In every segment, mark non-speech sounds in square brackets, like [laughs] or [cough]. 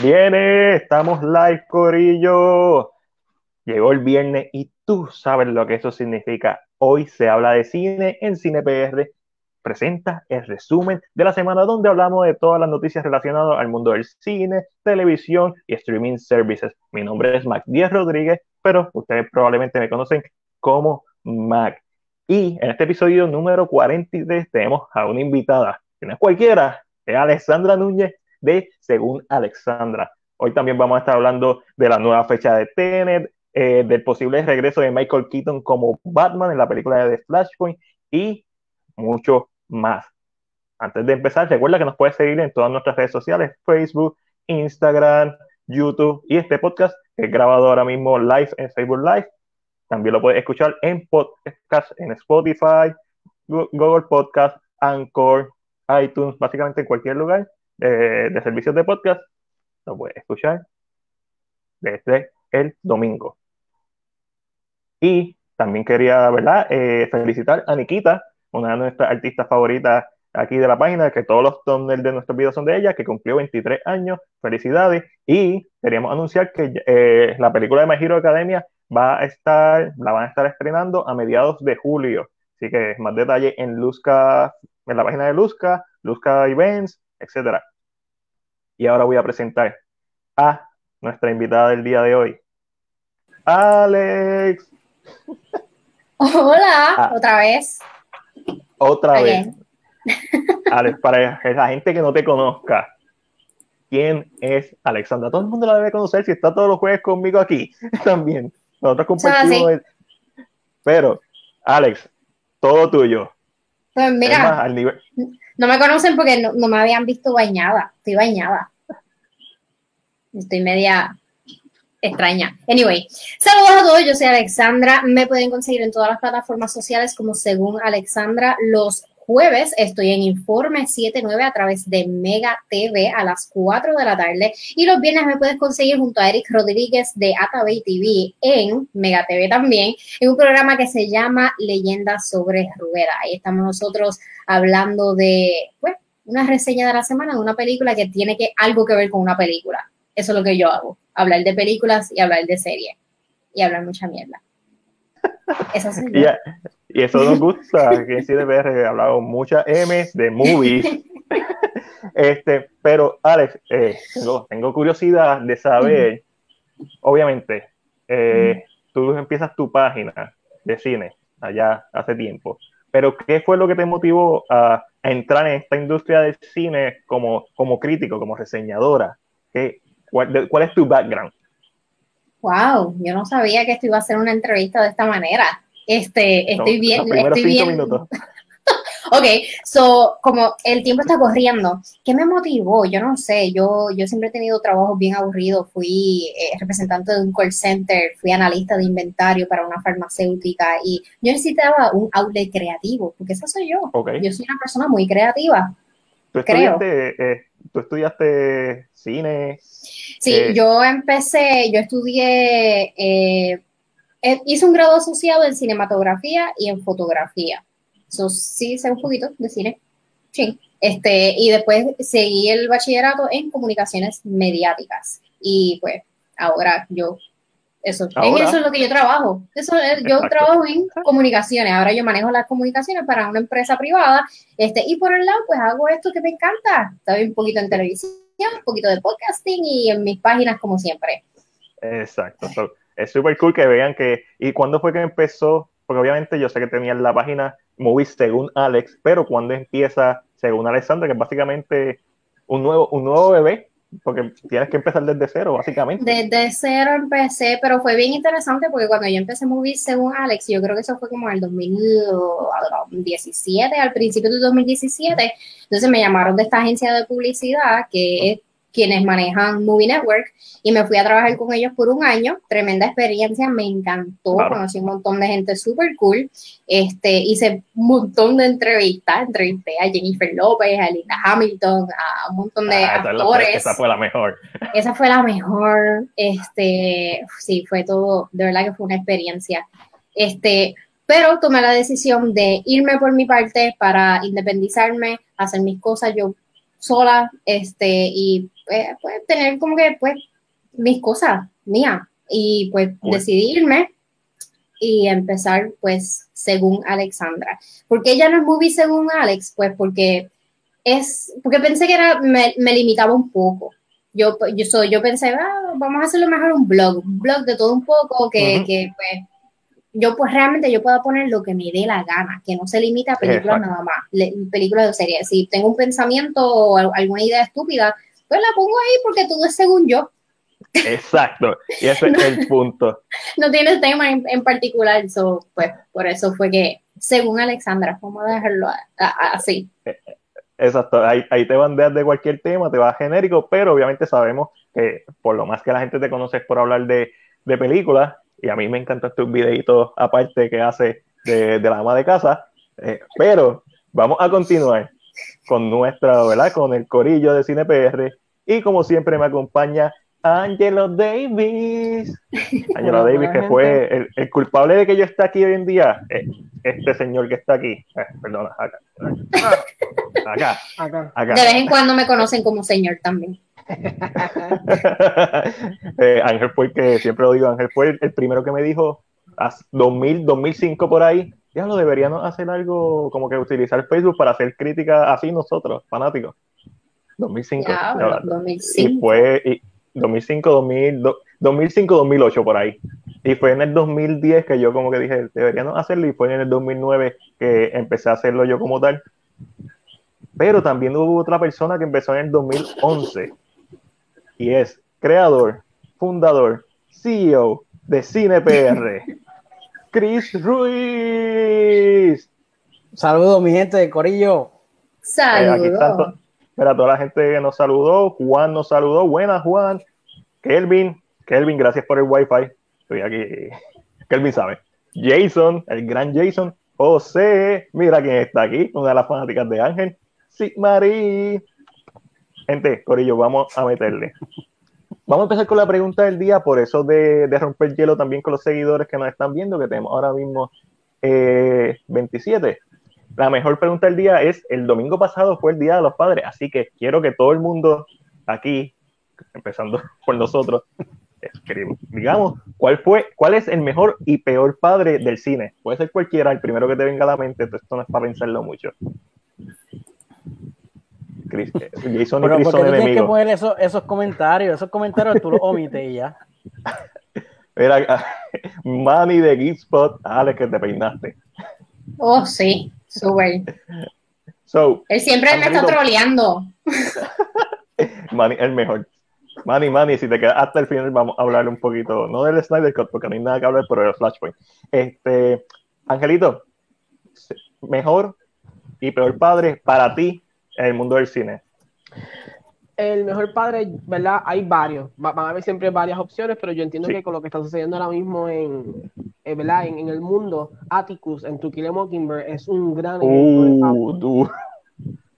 Viene, estamos live, Corillo. Llegó el viernes y tú sabes lo que eso significa. Hoy se habla de cine en Cine PR. Presenta el resumen de la semana donde hablamos de todas las noticias relacionadas al mundo del cine, televisión y streaming services. Mi nombre es Mac Díaz Rodríguez, pero ustedes probablemente me conocen como Mac. Y en este episodio número 43 tenemos a una invitada, que no es cualquiera, es Alexandra Núñez de Según Alexandra. Hoy también vamos a estar hablando de la nueva fecha de Tenet, eh, del posible regreso de Michael Keaton como Batman en la película de Flashpoint y mucho más. Antes de empezar, recuerda que nos puedes seguir en todas nuestras redes sociales, Facebook, Instagram, YouTube y este podcast que es grabado ahora mismo live en Facebook Live. También lo puedes escuchar en podcast en Spotify, Google Podcast, Anchor, iTunes, básicamente en cualquier lugar de, servicios de podcast, lo puedes escuchar desde el domingo. Y también quería, ¿verdad? Eh, felicitar a Nikita, una de nuestras artistas favoritas aquí de la página, que todos los thumbnails de nuestros videos son de ella, que cumplió 23 años. Felicidades. Y queríamos anunciar que eh, la película de My Hero Academia va a estar, la van a estar estrenando a mediados de julio. Así que más detalle en Luzca, en la página de Luzca, Luzca Events, etcétera. Y ahora voy a presentar a nuestra invitada del día de hoy, Alex. Hola, ah. otra vez. Otra vez. Alex, para la gente que no te conozca, ¿quién es Alexandra? Todo el mundo la debe conocer si está todos los jueves conmigo aquí [laughs] también. Nosotros compartimos. Pero, Alex, todo tuyo. Pues mira, no me conocen porque no, me habían visto bañada. Estoy bañada. Estoy media extraña. Anyway, saludos a todos. Yo soy Alexandra. Me pueden conseguir en todas las plataformas sociales como según Alexandra los jueves estoy en Informe 79 a través de Mega TV a las 4 de la tarde y los viernes me puedes conseguir junto a Eric Rodríguez de Atabey TV en Mega TV también en un programa que se llama Leyendas sobre Rueda. Ahí estamos nosotros hablando de pues, una reseña de la semana de una película que tiene que algo que ver con una película. Eso es lo que yo hago, hablar de películas y hablar de series y hablar mucha mierda. Eso [laughs] sí. Y eso nos gusta, que en CDBR hablado muchas M de movies. [laughs] este, pero, Alex, eh, tengo, curiosidad de saber, obviamente, eh, tú empiezas tu página de cine allá hace tiempo, pero ¿qué fue lo que te motivó a, entrar en esta industria del cine como, como crítico, como reseñadora? ¿Qué, cuál, ¿Cuál es tu background? Wow, yo no sabía que esto iba a ser una entrevista de esta manera. Este, estoy bien, estoy bien. [laughs] ok, so, como el tiempo está corriendo, ¿qué me motivó? Yo no sé, yo, yo siempre he tenido trabajos bien aburridos, fui eh, representante de un call center, fui analista de inventario para una farmacéutica y yo necesitaba un outlet creativo, porque eso soy yo. Yo soy una persona muy creativa. ¿Tú estudiaste, eh, ¿tú estudiaste cine? Sí, eh, yo empecé, yo estudié eh, hice un grado asociado en cinematografía y en fotografía. Eso sí sé un poquito de cine. Sí. Este, y después seguí el bachillerato en comunicaciones mediáticas. Y pues ahora yo, eso, En eso es lo que yo trabajo. Eso, yo trabajo en comunicaciones. Ahora yo manejo las comunicaciones para una empresa privada. Este, y por el lado, pues hago esto que me encanta. Estoy un poquito en televisión, un poquito de podcasting y en mis páginas como siempre. Exacto es súper cool que vean que, ¿y cuándo fue que empezó? Porque obviamente yo sé que tenían la página Movies según Alex, pero cuando empieza según Alexandra, que es básicamente un nuevo, un nuevo bebé, porque tienes que empezar desde cero, básicamente. Desde cero empecé, pero fue bien interesante porque cuando yo empecé Movies según Alex, yo creo que eso fue como en el 2017, al principio del 2017, entonces me llamaron de esta agencia de publicidad que es quienes manejan Movie Network y me fui a trabajar con ellos por un año, tremenda experiencia, me encantó, conocí un montón de gente súper cool, este, hice un montón de entrevistas, entrevisté a Jennifer López, a Linda Hamilton, a un montón de ah, actores. Esa, fue la mejor. Esa fue la mejor, este, sí, fue todo, de verdad que fue una experiencia. Este, pero tomé la decisión de irme por mi parte para independizarme, hacer mis cosas yo sola, este, y pues, pues, tener como que pues mis cosas mías y pues decidirme y empezar pues según Alexandra. porque ella no es movie según Alex? Pues porque es, porque pensé que era, me, me limitaba un poco. Yo, yo, soy, yo pensé, ah, vamos a hacerlo mejor un blog, un blog de todo un poco, que, que pues yo pues realmente yo puedo poner lo que me dé la gana, que no se limita a películas nada más, películas de serie. Si tengo un pensamiento o alguna idea estúpida, pues la pongo ahí porque todo es según yo. Exacto, y ese es el [laughs] punto. No tiene tema en, particular, pues por eso fue que, según Alexandra, vamos a dejarlo así. Exacto, ahí, ahí te bandeas de cualquier tema, te va genérico, pero obviamente sabemos que por lo más que la gente te conoce es por hablar de, de películas, y a mí me encanta este videito aparte que hace de, la ama de casa, eh, pero vamos a continuar con nuestra, ¿verdad? Con el corillo de Cine PR y como siempre me acompaña Angelo Davis. [laughs] Angelo Davis, que fue el, culpable de que yo esté aquí hoy en día, eh, este señor que está aquí. Eh, perdona, acá. Acá, acá. De vez en cuando me conocen como señor también. [laughs] Eh, Ángel fue que, siempre lo digo, Ángel fue el, primero que me dijo, 2000, 2005 por ahí, ya lo deberíamos hacer algo como que utilizar Facebook para hacer crítica así nosotros, fanáticos. 2005. 2005. Y fue 2005, 2000, 2005, 2008 por ahí. Y fue en el 2010 que yo como que dije, deberíamos hacerlo y fue en el 2009 que empecé a hacerlo yo como tal. Pero también hubo otra persona que empezó en el 2011 y es creador, fundador, CEO de CinePR, [laughs] Chris Ruiz. Saludos, mi gente de Corillo. Saludos. Eh, toda la gente que nos saludó. Juan nos saludó. Buenas, Juan. Kelvin. Kelvin, gracias por el wifi. Estoy aquí. [laughs] Kelvin sabe. Jason, el gran Jason. José, mira quién está aquí, una de las fanáticas de Ángel. Sí, Marí. Gente, Corillo, vamos a meterle. Vamos a empezar con la pregunta del día, por eso de, romper hielo también con los seguidores que nos están viendo, que tenemos ahora mismo 27. Eh, la mejor pregunta del día es, el domingo pasado fue el Día de los Padres, así que quiero que todo el mundo aquí, empezando [laughs] por nosotros, digamos, ¿cuál fue, cuál es el mejor y peor padre del cine? Puede ser cualquiera, el primero que te venga a la mente, esto no es para pensarlo mucho. Jason y Chris son tienes que poner esos, comentarios, esos comentarios tú los omites y ya. [laughs] Mira, [laughs] Manny de Geekspot, Alex, que te peinaste. Oh, sí, súper. So, Él siempre me está troleando. [laughs] Manny, el mejor. Manny, Manny, si te quedas hasta el final, vamos a hablar un poquito, no del Snyder Cut, porque no hay nada que hablar, pero del Flashpoint. Este, Angelito, mejor y peor padre para ti en el mundo del cine? El mejor padre, ¿verdad? Hay varios. Van a haber siempre varias opciones, pero yo entiendo que con lo que está sucediendo ahora mismo en, eh, ¿verdad? En, el mundo, Atticus en Tu Kill Mockingbird es un gran uh,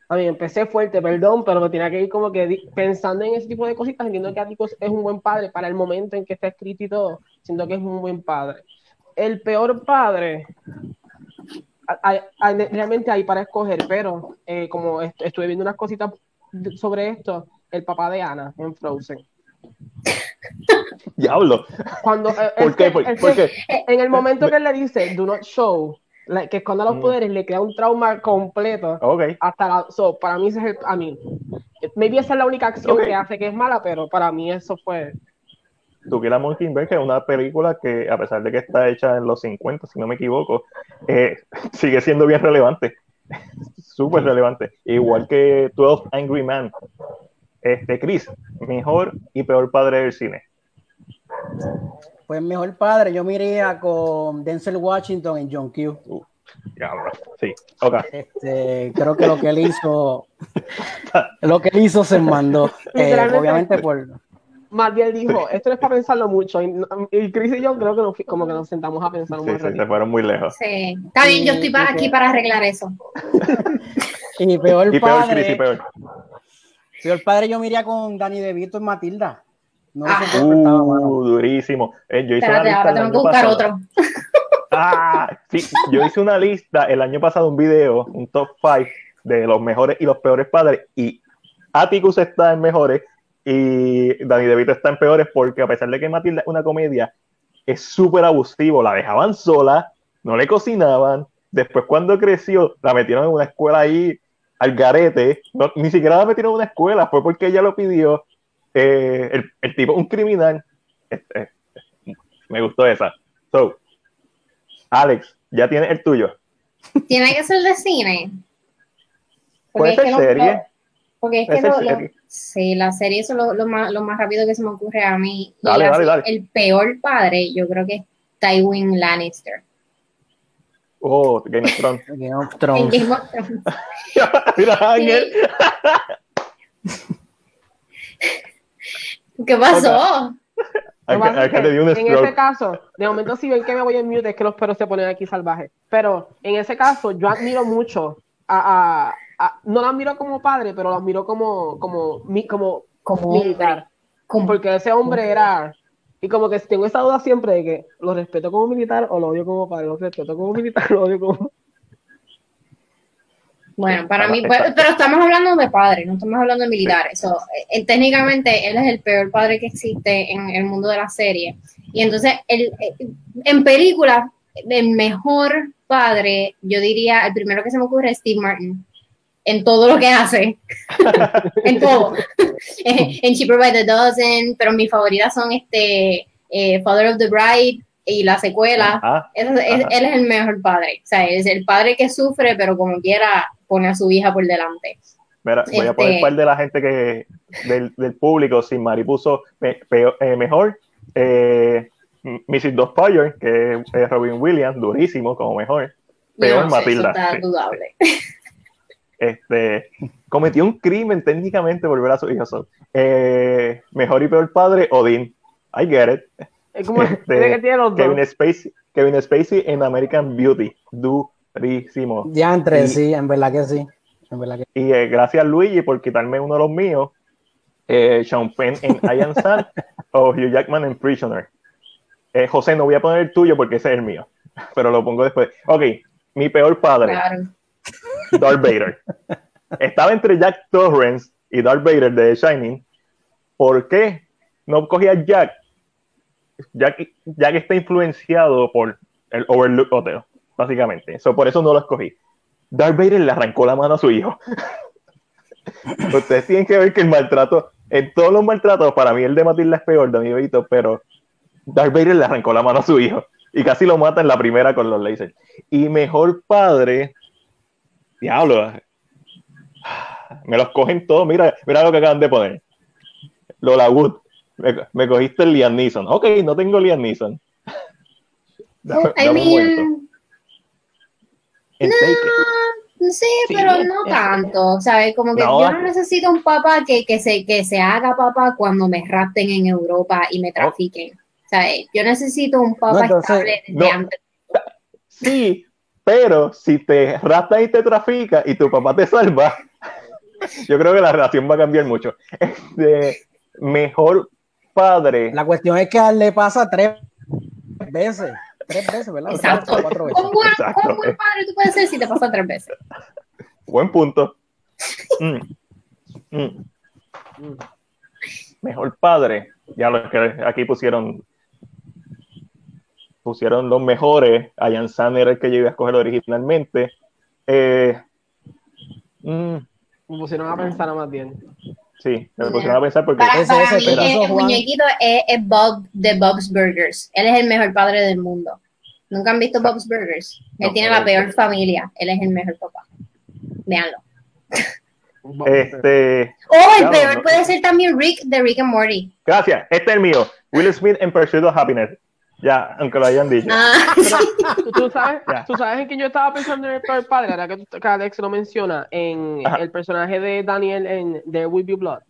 A mí empecé fuerte, perdón, pero me tenía que ir como que pensando en ese tipo de cositas. Entiendo que Atticus es un buen padre para el momento en que está escrito y todo. Siento que es un buen padre. El peor padre, realmente hay para escoger, pero eh, como estuve viendo unas cositas sobre esto, el papá de Ana en Frozen. Diablo. Cuando, eh, ¿Por, qué? ¿Por, qué? En el momento que él le dice, do not show, que esconda los mm. poderes, le queda un trauma completo. Okay. Hasta para mí, ese es el, a mí, maybe esa es la única acción que hace que es mala, pero para mí eso fue Tu la Mockingbird, que es una película que, a pesar de que está hecha en los 50, si no me equivoco, eh, [laughs] sigue siendo bien relevante. [laughs] Súper relevante. Igual que 12 Angry Men. Este, Chris, mejor y peor padre del cine. Pues mejor padre, yo miraría con Denzel Washington en John Q. Uh, sí, okay. Este, creo que lo que él hizo, [laughs] lo que él hizo se mandó. Eh, obviamente por más bien dijo, esto no es para pensarlo mucho. Y, Chris y yo creo que nos, como que nos sentamos a pensar un sí, sí, se fueron muy lejos. Sí, está bien, yo estoy aquí para arreglar eso. [laughs] y peor y padre. Peor, peor. peor padre yo miraría con Dani DeVito en Matilda. No ah. uh, durísimo. Eh, yo hice una lista ahora tengo que buscar otro. [laughs] ah, sí, yo hice una lista el año pasado, un video, un top 5 de los mejores y los peores padres. Y Atticus está en mejores y Danny DeVito está en peores porque a pesar de que Matilda es una comedia, es súper abusivo, la dejaban sola, no le cocinaban, después cuando creció la metieron en una escuela ahí al garete, ni siquiera la metieron en una escuela, fue porque ella lo pidió, eh, el, el, tipo, un criminal, este, me gustó esa. So, Alex, ya tienes el tuyo. Tiene que ser de cine. Puede ser serie. Porque es que lo, sí, la serie es lo, más, lo más rápido que se me ocurre a mí. Dale, dale, dale. El peor padre, yo creo que es Tywin Lannister. Oh, Game of Thrones. [laughs] Game of Thrones. Game of Thrones. [laughs] Mira, Ángel. [laughs] ¿Qué pasó? en ese caso, de momento si ven que me voy en mute es que los perros se ponen aquí salvajes. Pero en ese caso yo admiro mucho a, no lo admiro como padre, pero lo admiro como, como, como, como militar. porque ese hombre era y como que tengo esa duda siempre de que lo respeto como militar o lo odio como padre, lo respeto como militar, lo odio como bueno, para mí, pero, estamos hablando de padres, no estamos hablando de militares. Eh, técnicamente, él es el peor padre que existe en el mundo de la serie. Y entonces, el, eh, en películas, el mejor padre, yo diría, el primero que se me ocurre es Steve Martin. En todo lo que hace. [laughs] en todo. [laughs] en Cheaper by the Dozen, pero mis favoritas son este eh, Father of the Bride, y la secuela, él es el mejor padre. O sea, es el padre que sufre, pero como quiera pone a su hija por delante. Mira, voy a poner este par de la gente que del, del público, sin Mari puso eh, mejor. Eh, Mrs. Fire, que es Robin Williams, durísimo como mejor. Peor Matilda. Este, cometió un crimen técnicamente por ver a su hija eh, mejor y peor padre, Odin. I get it. Es como este, que tiene los Kevin, Spacey, Kevin Spacey en American Beauty. Durísimo. Ya entre, sí, en verdad que sí. En verdad que... Y eh, gracias Luigi por quitarme uno de los míos. Eh, Sean Penn en [laughs] Iron Sun o Hugh Jackman en Prisoner. Eh, José, no voy a poner el tuyo porque ese es el mío, pero lo pongo después. Ok, mi peor padre, Darth Vader. Estaba entre Jack Torrance y Darth Vader de The Shining. ¿Por qué no cogía Jack ya que, ya que está influenciado por el Overlook Hotel, básicamente. eso por eso no lo escogí. Darth Vader le arrancó la mano a su hijo. [laughs] Ustedes tienen que ver que el maltrato, en todos los maltratos, para mí el de Matilda es peor, de pero Darth Vader le arrancó la mano a su hijo y casi lo mata en la primera con los lasers. Y mejor padre, diablo, me los cogen todos. Mira, mira lo que acaban de poner. Lola Wood me, cogiste el Liam Neeson. Ok, no tengo Liam Neeson. [laughs] Dame, I mean, no, sí, pero no tanto, ¿sabes? Como que yo no necesito un papá que, que, se, que se haga papá cuando me rapten en Europa y me trafiquen. ¿Sabes? Yo necesito un papá estable desde antes. Sí, pero si te raptan y te trafica y tu papá te salva, [laughs] yo creo que la relación va a cambiar mucho. Este, mejor padre. La cuestión es que a él le pasa tres veces. Tres veces, ¿verdad? Exacto. Cuatro veces. ¿Cómo, buen, Exacto. buen padre tú puedes ser si te pasa tres veces? Buen punto. [laughs] Mm. Mm. Mejor padre. Ya lo que aquí pusieron pusieron los mejores. Ian San era el que yo iba a escoger originalmente. Eh, mm. Me pusieron a pensar más bien. Sí, me pusieron a pensar porque para, ese, para ese, mí el, muñequito es, es, Bob de Bob's Burgers. Él es el mejor padre del mundo. ¿Nunca han visto Bob's Burgers? Él no, tiene la peor familia. Él es el mejor papá. Véanlo. Este. Oh, el peor puede ser también Rick de Rick and Morty. Gracias. Este es el mío. Will Smith en Pursuit of Happiness. Ya, aunque lo hayan dicho. Ah. [laughs] ¿tú, sabes, ¿tú sabes en quién yo estaba pensando en el peor padre, ahora que, que, Alex lo menciona, en el personaje de Daniel en There Will Be Blood.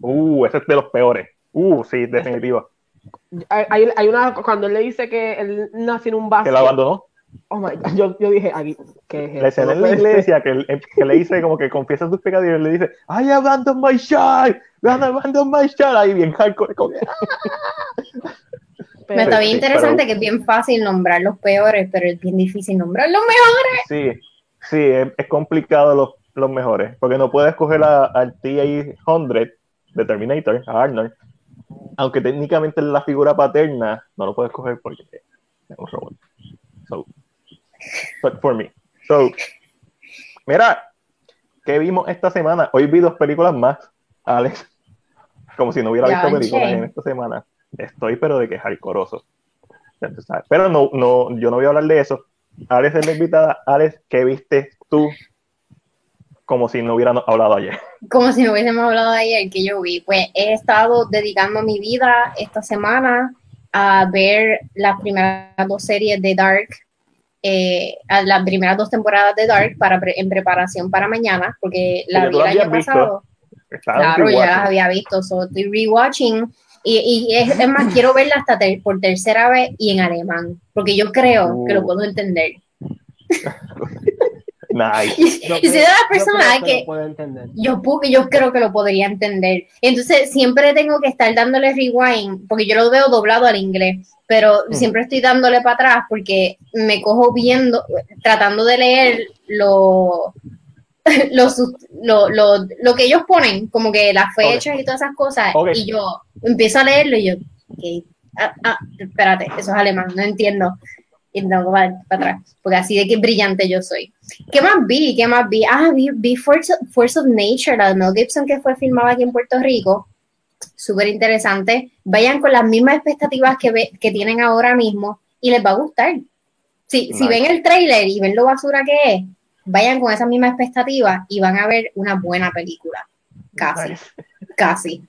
Uh, ese es de los peores. Uh, sí, definitivo. Hay, hay una, cuando él le dice que él nació en un vaso. Que lo abandonó. Oh my God, yo, yo dije, aquí, ¿qué es La escena en la iglesia que, que, le dice como que confiesa sus pecados y él le dice, I abandoned my child, I abandoned my child, ahí bien hardcore. [laughs] Me está bien interesante que es bien fácil nombrar los peores, pero es bien difícil nombrar los mejores. Sí, sí, es, complicado los, los, mejores, porque no puedes coger al TA 100 de Terminator, a Arnold, aunque técnicamente es la figura paterna, no lo puedes coger porque es un robot. So, but for me. So, mira, ¿qué vimos esta semana? Hoy vi dos películas más, Alex. Como si no hubiera visto películas en esta semana. Estoy, pero de que es alcoroso. Pero no, no, yo no voy a hablar de eso. Alex es la invitada. Alex, ¿qué viste tú como si no hubiéramos hablado ayer. Como si no hubiésemos hablado ayer que yo vi. Pues he estado dedicando mi vida esta semana a ver las primeras dos series de Dark, eh, a las primeras dos temporadas de Dark para en preparación para mañana, porque la vi el año pasado. Claro, ya las había visto, so estoy rewatching. Y, y es, más, quiero verla hasta por tercera vez y en alemán, porque yo creo que lo uh. puedo entender. [laughs] Nice. Y, soy de las personas que, yo, yo creo que lo podría entender. Entonces siempre tengo que estar dándole rewind, porque yo lo veo doblado al inglés, pero mm. siempre estoy dándole para atrás porque me cojo viendo, tratando de leer lo, [laughs] lo, lo, lo, que ellos ponen, como que las fechas y todas esas cosas, y yo empiezo a leerlo y yo, ah, ah, espérate, eso es alemán, no entiendo y tengo para, atrás, porque así de que brillante yo soy. ¿Qué más vi? ¿Qué más vi? Ah, vi, Force, of Nature, la de Mel Gibson que fue filmada aquí en Puerto Rico. Súper interesante. Vayan con las mismas expectativas que, que tienen ahora mismo y les va a gustar. Si, si ven el trailer y ven lo basura que es, vayan con esas mismas expectativas y van a ver una buena película. Casi. Casi.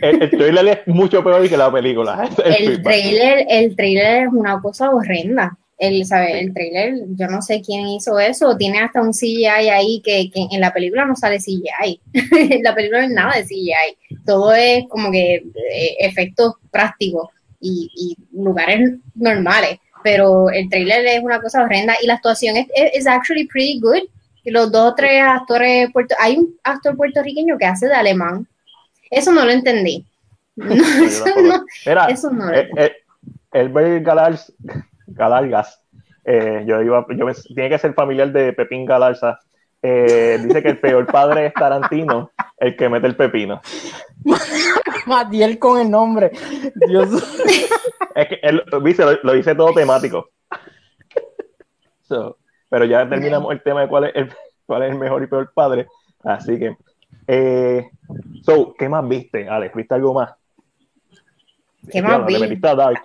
El, trailer es mucho peor que la película. [laughs] El, trailer, el trailer es una cosa horrenda. El, ¿sabe? el trailer, yo no sé quién hizo eso, tiene hasta un CGI ahí que, que en la película no sale CGI. [laughs] en la película no es nada de CGI. Todo es como que eh, efectos prácticos y, y, lugares normales. Pero el trailer es una cosa horrenda y la actuación es, es actually pretty good los dos o tres actores, puerto, hay un actor puertorriqueño que hace de alemán. Eso no lo entendí. [laughs] eso, no, eso no lo eh, eh, Galargas, eh, yo iba, yo tiene que ser familiar de Pepín Galarza. Eh, dice que el peor padre es Tarantino, el que mete el pepino. [laughs] Matiel con el nombre. Dios. [laughs] es que él lo, lo, dice todo temático. So, pero ya terminamos el tema de cuál es el, cuál es el mejor y peor padre. Así que, eh, so, ¿qué más viste, Alex? ¿Viste algo más? ¿Qué más vi? Le metí a Dark.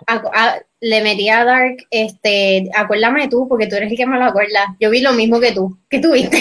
le metí a Dark, este, acuérdame tú, porque tú eres el que me lo acuerdas. Yo vi lo mismo que tú. ¿Qué tú viste?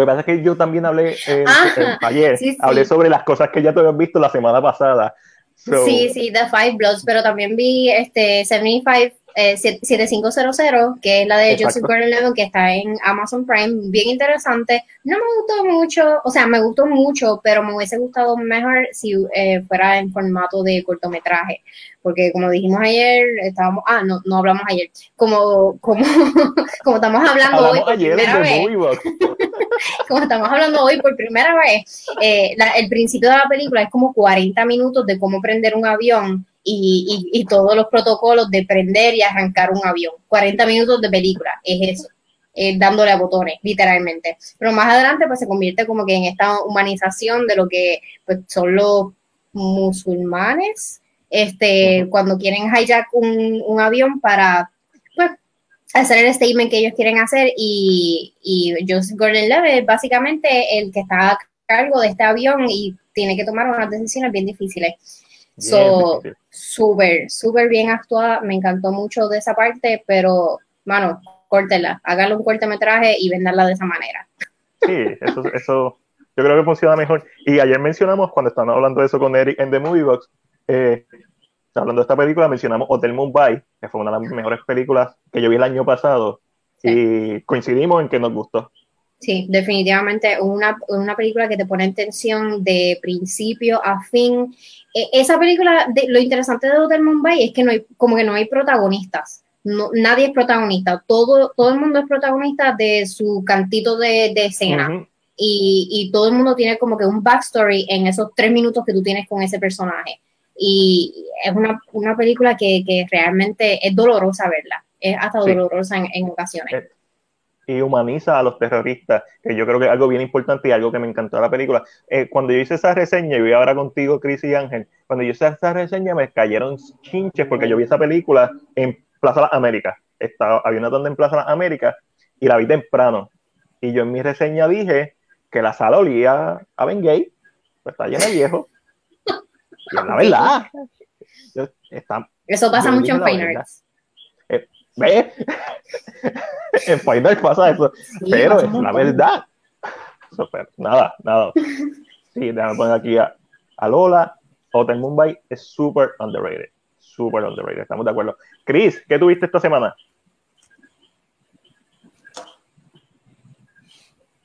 Lo que pasa es que yo también hablé eh, ah, ayer, hablé sobre las cosas que ya te habías visto la semana pasada. sí, sí, The Five Bloods, pero también vi este 75 7500, eh, que es la de Joseph Gordon-Levitt, que está en Amazon Prime, bien interesante. No me gustó mucho, o sea, me gustó mucho, pero me hubiese gustado mejor si eh, fuera en formato de cortometraje, porque como dijimos ayer, estábamos, ah, no, no hablamos ayer, como, como, [laughs] como estamos hablando hoy por primera vez, [laughs] como estamos hablando hoy por primera vez, eh, el principio de la película es como 40 minutos de cómo prender un avión y, y, todos los protocolos de prender y arrancar un avión. 40 minutos de película, es eso. dándole a botones, literalmente. Pero más adelante, pues se convierte como que en esta humanización de lo que pues, son los musulmanes, este, cuando quieren hijack un, un avión para pues, hacer el statement que ellos quieren hacer y, y Joseph Gordon-Levitt es básicamente el que está a cargo de este avión y tiene que tomar unas decisiones bien difíciles. So, súper, súper bien actuada. Me encantó mucho de esa parte, pero, mano, córtela, hágale un cortometraje y venderla de esa manera. Sí, eso, eso yo creo que funciona mejor. Y ayer mencionamos, cuando estábamos hablando de eso con Eric en The Movie Box, eh, hablando de esta película, mencionamos Hotel Mumbai, que fue una de las mejores películas que yo vi el año pasado, y coincidimos en que nos gustó. Sí, definitivamente una, una película que te pone en tensión de principio a fin. E, esa película, lo interesante de Hotel Mumbai es que no hay, como que no hay protagonistas. No, nadie es protagonista. Todo, todo el mundo es protagonista de su cantito de, escena. y, y, todo el mundo tiene como que un backstory en esos tres minutos que tú tienes con ese personaje. Y es una, una película que, que, realmente es dolorosa verla. Es hasta dolorosa en, en ocasiones. Y humaniza a los terroristas, que yo creo que es algo bien importante y algo que me encantó de la película. Eh, cuando yo hice esa reseña, y voy ahora contigo, Chris y Ángel, cuando yo hice esa reseña me cayeron chinches porque yo vi esa película en Plaza Las Américas. Estaba, había una tanda en Plaza Las Américas y la vi temprano. Y yo en mi reseña dije que la sala olía a Ben Gay, pues está llena de viejo. Y es la verdad. [laughs] Eso pasa mucho en Fine Arts. Eh, ¿Ves? [laughs] en Fine Arts pasa eso. pero es la verdad. Super. Nada, nada. Sí, déjame poner aquí a, a Lola. Hotel Mumbai es super underrated. Super underrated, estamos de acuerdo. Chris, ¿qué tuviste esta semana?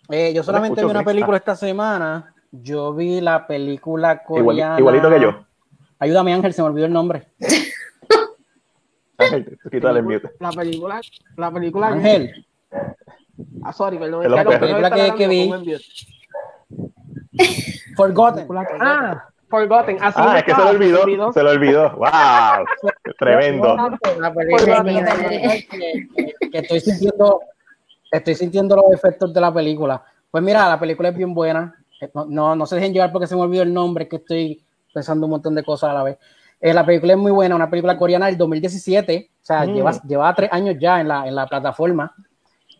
Eh, yo solamente vi una película esta semana. Yo vi la película coreana. igualito que yo. Ayúdame, Ángel, se me olvidó el nombre. [laughs] Ángel, quítale el mute. La película, la película. Ángel. Ah, sorry, perdón. La película que, que vi. Forgotten. Ah, Forgotten. Así ah, es que se lo olvidó. Se lo olvidó. ¡Wow! [laughs] Tremendo. que estoy sintiendo, estoy sintiendo los efectos de la película. Pues mira, la película es bien buena. No, no, se dejen llevar porque se me olvidó el nombre, que estoy pensando un montón de cosas a la vez. Eh, la película es muy buena, una película coreana del 2017, o sea, mm. lleva, lleva, tres años ya en la, en la plataforma.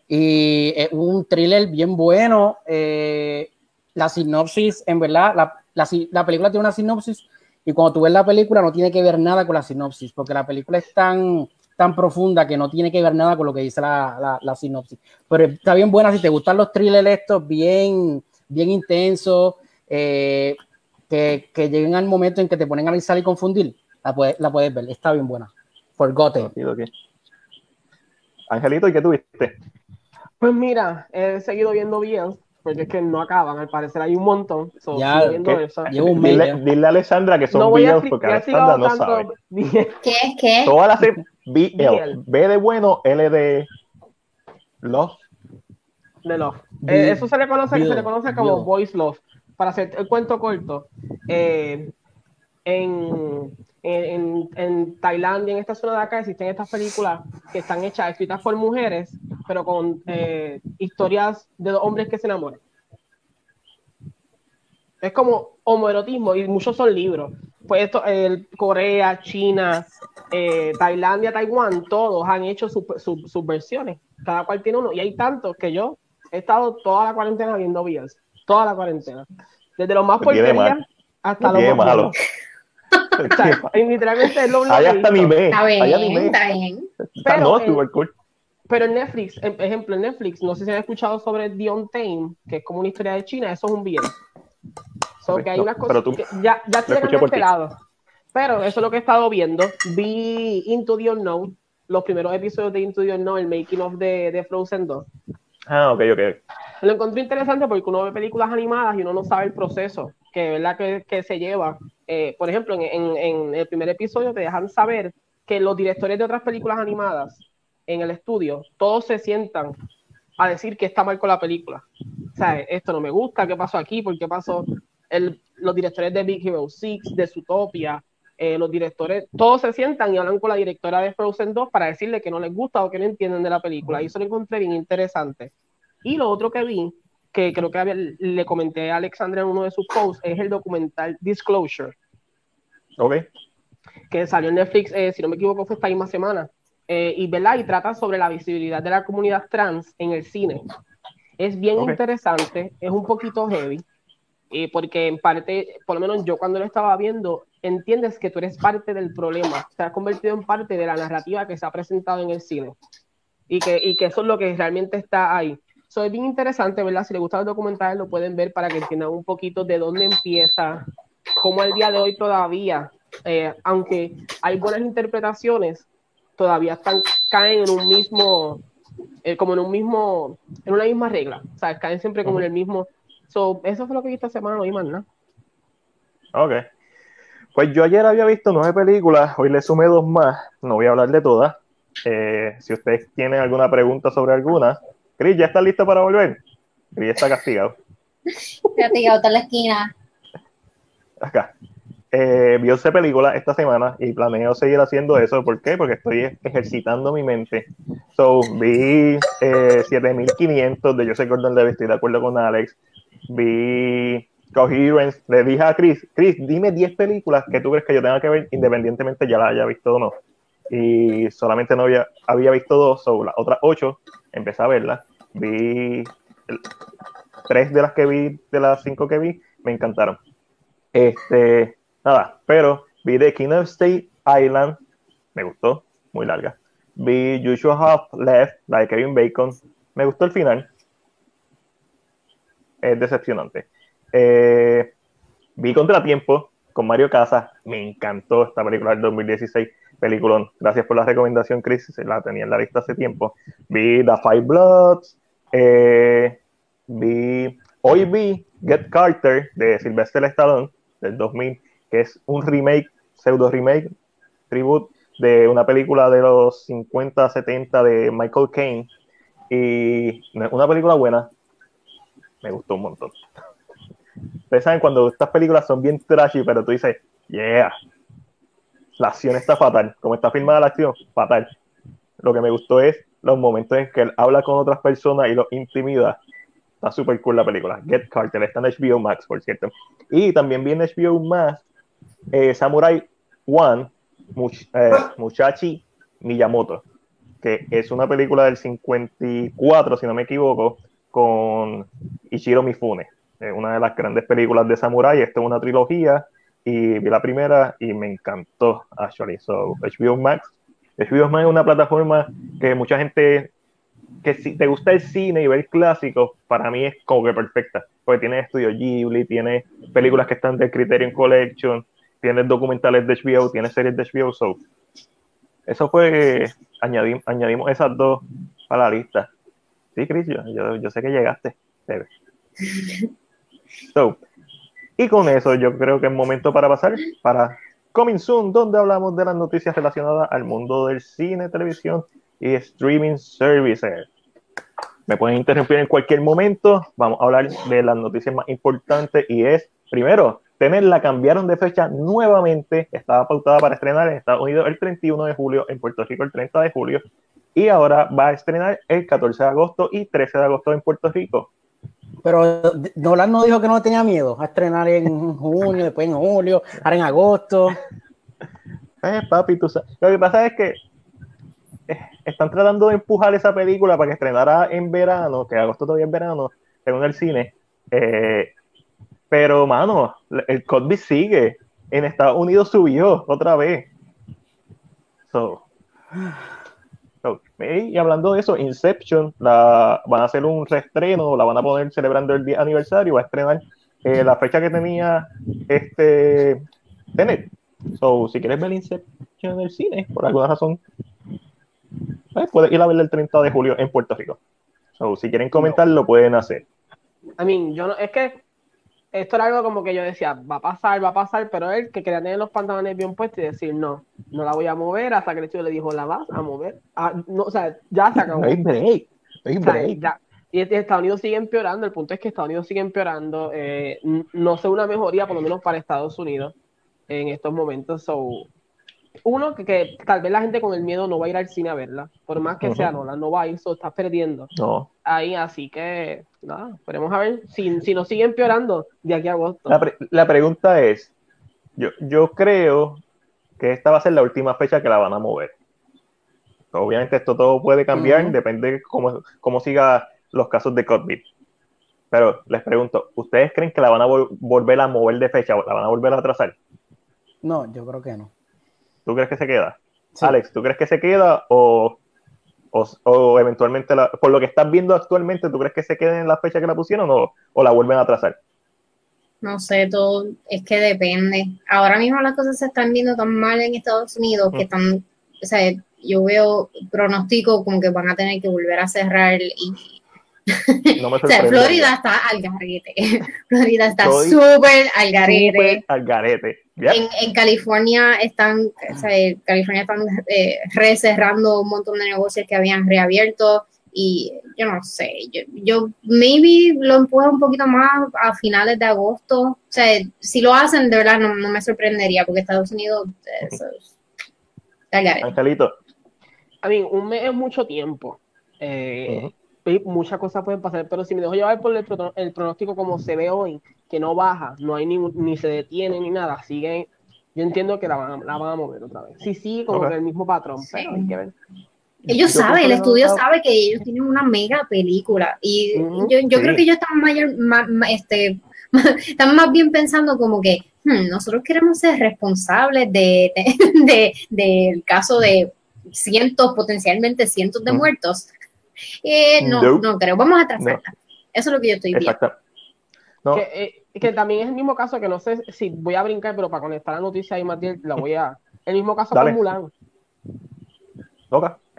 Y es un thriller bien bueno. Eh, la sinopsis, en verdad, la, la, la, película tiene una sinopsis y cuando tú ves la película no tiene que ver nada con la sinopsis, porque la película es tan, tan profunda que no tiene que ver nada con lo que dice la, la sinopsis. Pero está bien buena si te gustan los thrillers estos, bien, bien intensos, eh, que, que, lleguen al momento en que te ponen a pensar y confundir, la puedes, la puedes ver, está bien buena. Forgotten. Angelito, ¿y qué tuviste? Pues mira, he seguido viendo bien, porque es que no acaban, al parecer hay un montón. ya, viendo eso. un dile, dile, a Alessandra que son no videos porque Alessandra no sabe. [laughs] ¿Qué es qué? Todas las BL, B de bueno, L de love. De love. Eh, eso se le conoce, se le conoce como voice love. Para hacer el cuento corto, eh, en, en, en, Tailandia, en esta zona de acá, existen estas películas que están hechas, escritas por mujeres, pero con eh, historias de dos hombres que se enamoran. Es como homoerotismo y muchos son libros. Pues esto, Corea, China, Tailandia, Taiwán, todos han hecho sus versiones. Cada cual tiene uno. Y hay tantos que yo he estado toda la cuarentena viendo videos. Toda la cuarentena. Desde lo más porquería hasta lo más malo. [laughs] [laughs] literalmente es lo Hay hasta mi Está bien, está bien. Pero, en, pero en Netflix, por ejemplo, en Netflix, no sé si han escuchado sobre The Tame, que es como una historia de China, eso es un bien. So, que hay unas cosas que ya, ya estoy esperado. Pero eso es lo que he estado viendo. Vi Into the Unknown, los primeros episodios de Into the Unknown, el making of de, de Frozen 2. Ah, ok, ok. Lo encontré interesante porque uno ve películas animadas y uno no sabe el proceso que, ¿verdad? que, que se lleva. Eh, por ejemplo, en, en, el primer episodio te dejan saber que los directores de otras películas animadas en el estudio, todos se sientan a decir que está mal con la película. O sea, esto no me gusta, ¿qué pasó aquí? ¿Por qué pasó? El, los directores de Big Hero 6, de Zootopia, eh, los directores, todos se sientan y hablan con la directora de Frozen 2 para decirle que no les gusta o que no entienden de la película. Y eso lo encontré bien interesante. Y lo otro que vi, que creo que le comenté a Alexandra en uno de sus posts, es el documental Disclosure. Ok. Que salió en Netflix, eh, si no me equivoco, fue esta misma semana. Eh, y, ¿verdad? y trata sobre la visibilidad de la comunidad trans en el cine. Es bien interesante, es un poquito heavy, eh, porque en parte, por lo menos yo cuando lo estaba viendo, entiendes que tú eres parte del problema, te has convertido en parte de la narrativa que se ha presentado en el cine y que, y que eso es lo que realmente está ahí. So, es bien interesante, ¿verdad? Si les gusta el documental, lo pueden ver para que entiendan un poquito de dónde empieza, cómo el día de hoy todavía, eh, aunque hay buenas interpretaciones, todavía están, caen en un mismo, eh, como en un mismo, en una misma regla. O sea, caen siempre como en el mismo. So, eso fue lo que vi esta semana, no más ¿no? Ok. Pues yo ayer había visto nueve películas, hoy le sumé dos más, no voy a hablar de todas. Eh, si ustedes tienen alguna pregunta sobre alguna, Cris, ¿ya está listo para volver? Cris está castigado. [laughs] Castigado, está en la esquina. Acá. Eh, vio esa película esta semana y planeo seguir haciendo eso. ¿Por qué? Porque estoy ejercitando mi mente So, vi eh, 7500 de Joseph Gordon Levitt, estoy de acuerdo con Alex. Vi Coherence. Le dije a Chris, Chris, dime 10 películas que tú crees que yo tenga que ver independientemente ya las haya visto o no. Y solamente no había, había visto dos, so las otras 8 empecé a verlas. Vi tres de las que vi, de las cinco que vi, me encantaron. Este, nada, pero vi The King of State Island, me gustó, muy larga. Vi You Should Have Left, la de Kevin Bacon, me gustó el final. Es decepcionante. Eh, vi Contratiempo con Mario Casas, me encantó esta película del 2016, peliculón. Gracias por la recomendación, Chris, la tenía en la lista hace tiempo. Vi The Five Bloods, eh, vi, hoy vi Get Carter de Sylvester Stallone del 2000, que es un remake, pseudo remake, tribute de una película de los 50, 70 de Michael Caine. Y una película buena, me gustó un montón. Ustedes saben cuando estas películas son bien trashy, pero tú dices, yeah, la acción está fatal. Como está filmada la acción, fatal. Lo que me gustó es los momentos en que él habla con otras personas y los intimida. Está súper cool la película. Get Carter, está en HBO Max, por cierto. Y también viene HBO Max eh, Samurai One, eh, Muchachi Miyamoto, que es una película del 54, si no me equivoco, con Ichiro Mifune. una de las grandes películas de Samurai. Esta es una trilogía y vi la primera y me encantó, actually. So, HBO Max HBO Max es una plataforma que mucha gente, que si te gusta el cine y ver clásicos, para mí es como que perfecta, porque tiene estudios Ghibli, tiene películas que están de Criterion Collection, tiene documentales de HBO, tiene series de HBO, so eso fue, añadim, añadimos esas dos a la lista. Sí, Chris, yo, yo, sé que llegaste. [laughs] So, y con eso yo creo que es momento para pasar para Coming Soon, donde hablamos de las noticias relacionadas al mundo del cine, televisión y streaming services. Me pueden interrumpir en cualquier momento. Vamos a hablar de las noticias más importantes y es, primero, tener la cambiaron de fecha nuevamente. Estaba pautada para estrenar en Estados Unidos el 31 de julio, en Puerto Rico el 30 de julio y ahora va a estrenar el 14 de agosto y 13 de agosto en Puerto Rico. Pero Nolan no dijo que no tenía miedo a estrenar en junio, después en julio, ahora en agosto. Eh, papi, tú sabes. Lo que pasa es que eh, están tratando de empujar esa película para que estrenara en verano, que agosto todavía es verano, según el cine. Eh, pero, mano, el COVID sigue. En Estados Unidos subió otra vez. So, y hablando de eso, Inception la, van a hacer un reestreno, la van a poner celebrando el día aniversario, va a estrenar eh, la fecha que tenía este Tenet. So, si quieres ver Inception en el cine, por alguna razón, pues, puedes ir a verla el 30 de julio en Puerto Rico. So, si quieren comentar, lo pueden hacer. I mean, yo no, es que esto era algo como que yo decía, va a pasar, va a pasar, pero él que quería tener los pantalones bien puestos y decir, no, no la voy a mover, hasta que el hecho le dijo, la vas a mover. Ah, no, o sea, ya se acabó. y Estados Unidos sigue empeorando, el punto es que Estados Unidos sigue empeorando, eh, no sé una mejoría, por lo menos para Estados Unidos, en estos momentos. So, uno, que, tal vez la gente con el miedo no va a ir al cine a verla, por más que sea Nola, no va a ir, so, está perdiendo. No. Ahí, así que, nada, esperemos a ver si, si nos sigue empeorando de aquí a agosto. La, pregunta es, yo, yo creo que esta va a ser la última fecha que la van a mover. Obviamente esto todo puede cambiar, depende de cómo, cómo siga los casos de COVID. Pero les pregunto, ¿ustedes creen que la van a volver a mover de fecha o la van a volver a atrasar? No, yo creo que no. ¿Tú crees que se queda? Alex, ¿tú crees que se queda o, o, eventualmente, por lo que estás viendo actualmente, ¿tú crees que se quede en la fecha que la pusieron o, o la vuelven a atrasar? No sé, todo es que depende. Ahora mismo las cosas se están viendo tan mal en Estados Unidos que mm. están, o sea, yo veo pronóstico como que van a tener que volver a cerrar y no me [laughs] o sea, Florida está al garete. [laughs] Florida está súper al garete. al garete. En, California están, o sea, California están eh, recerrando un montón de negocios que habían reabierto y yo no sé, yo, yo maybe lo empujo un poquito más a finales de agosto. O sea, si lo hacen, de verdad no, me sorprendería porque Estados Unidos Angelito, a mí, un mes es mucho tiempo. Eh, Muchas cosas pueden pasar, pero si me dejo llevar por el, pronóstico como se ve hoy, que no baja, no hay ni, ni se detiene ni nada, sigue. Yo entiendo que la van, la van a mover otra vez. Sí, sí, como que el mismo patrón, pero hay que ver. Ellos saben, el estudio sabe que ellos tienen una mega película y yo, yo creo que ellos están mayor, más, este, [laughs] están más bien pensando como que hmm, nosotros queremos ser responsables de, de, [laughs] del caso de cientos, potencialmente cientos de muertos. Eh, no, no, creo, vamos a trazarla. Eso es lo que yo estoy viendo. Que, eh, que, también es el mismo caso que no sé si voy a brincar, pero para conectar la noticia ahí, Matías, la voy a. El mismo caso con Mulan.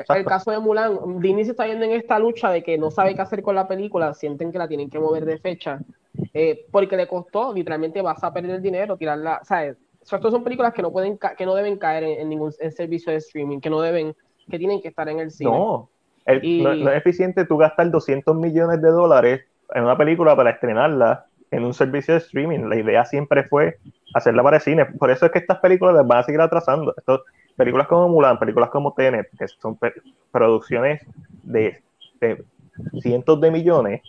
El caso de Mulan, Disney se está viendo en esta lucha de que no sabe qué hacer con la película, sienten que la tienen que mover de fecha, eh, porque le costó, literalmente vas a perder el dinero, tirarla, ¿sabes? Estas son películas que no pueden que no deben caer en, ningún servicio de streaming, que no deben, que tienen que estar en el cine. No, no, es eficiente tú gastar 200 millones de dólares en una película para estrenarla en un servicio de streaming. La idea siempre fue hacerla para el cine. Por eso es que estas películas las van a seguir atrasando. Esto, películas como Mulan, películas como Tenet, que son producciones de, cientos de millones,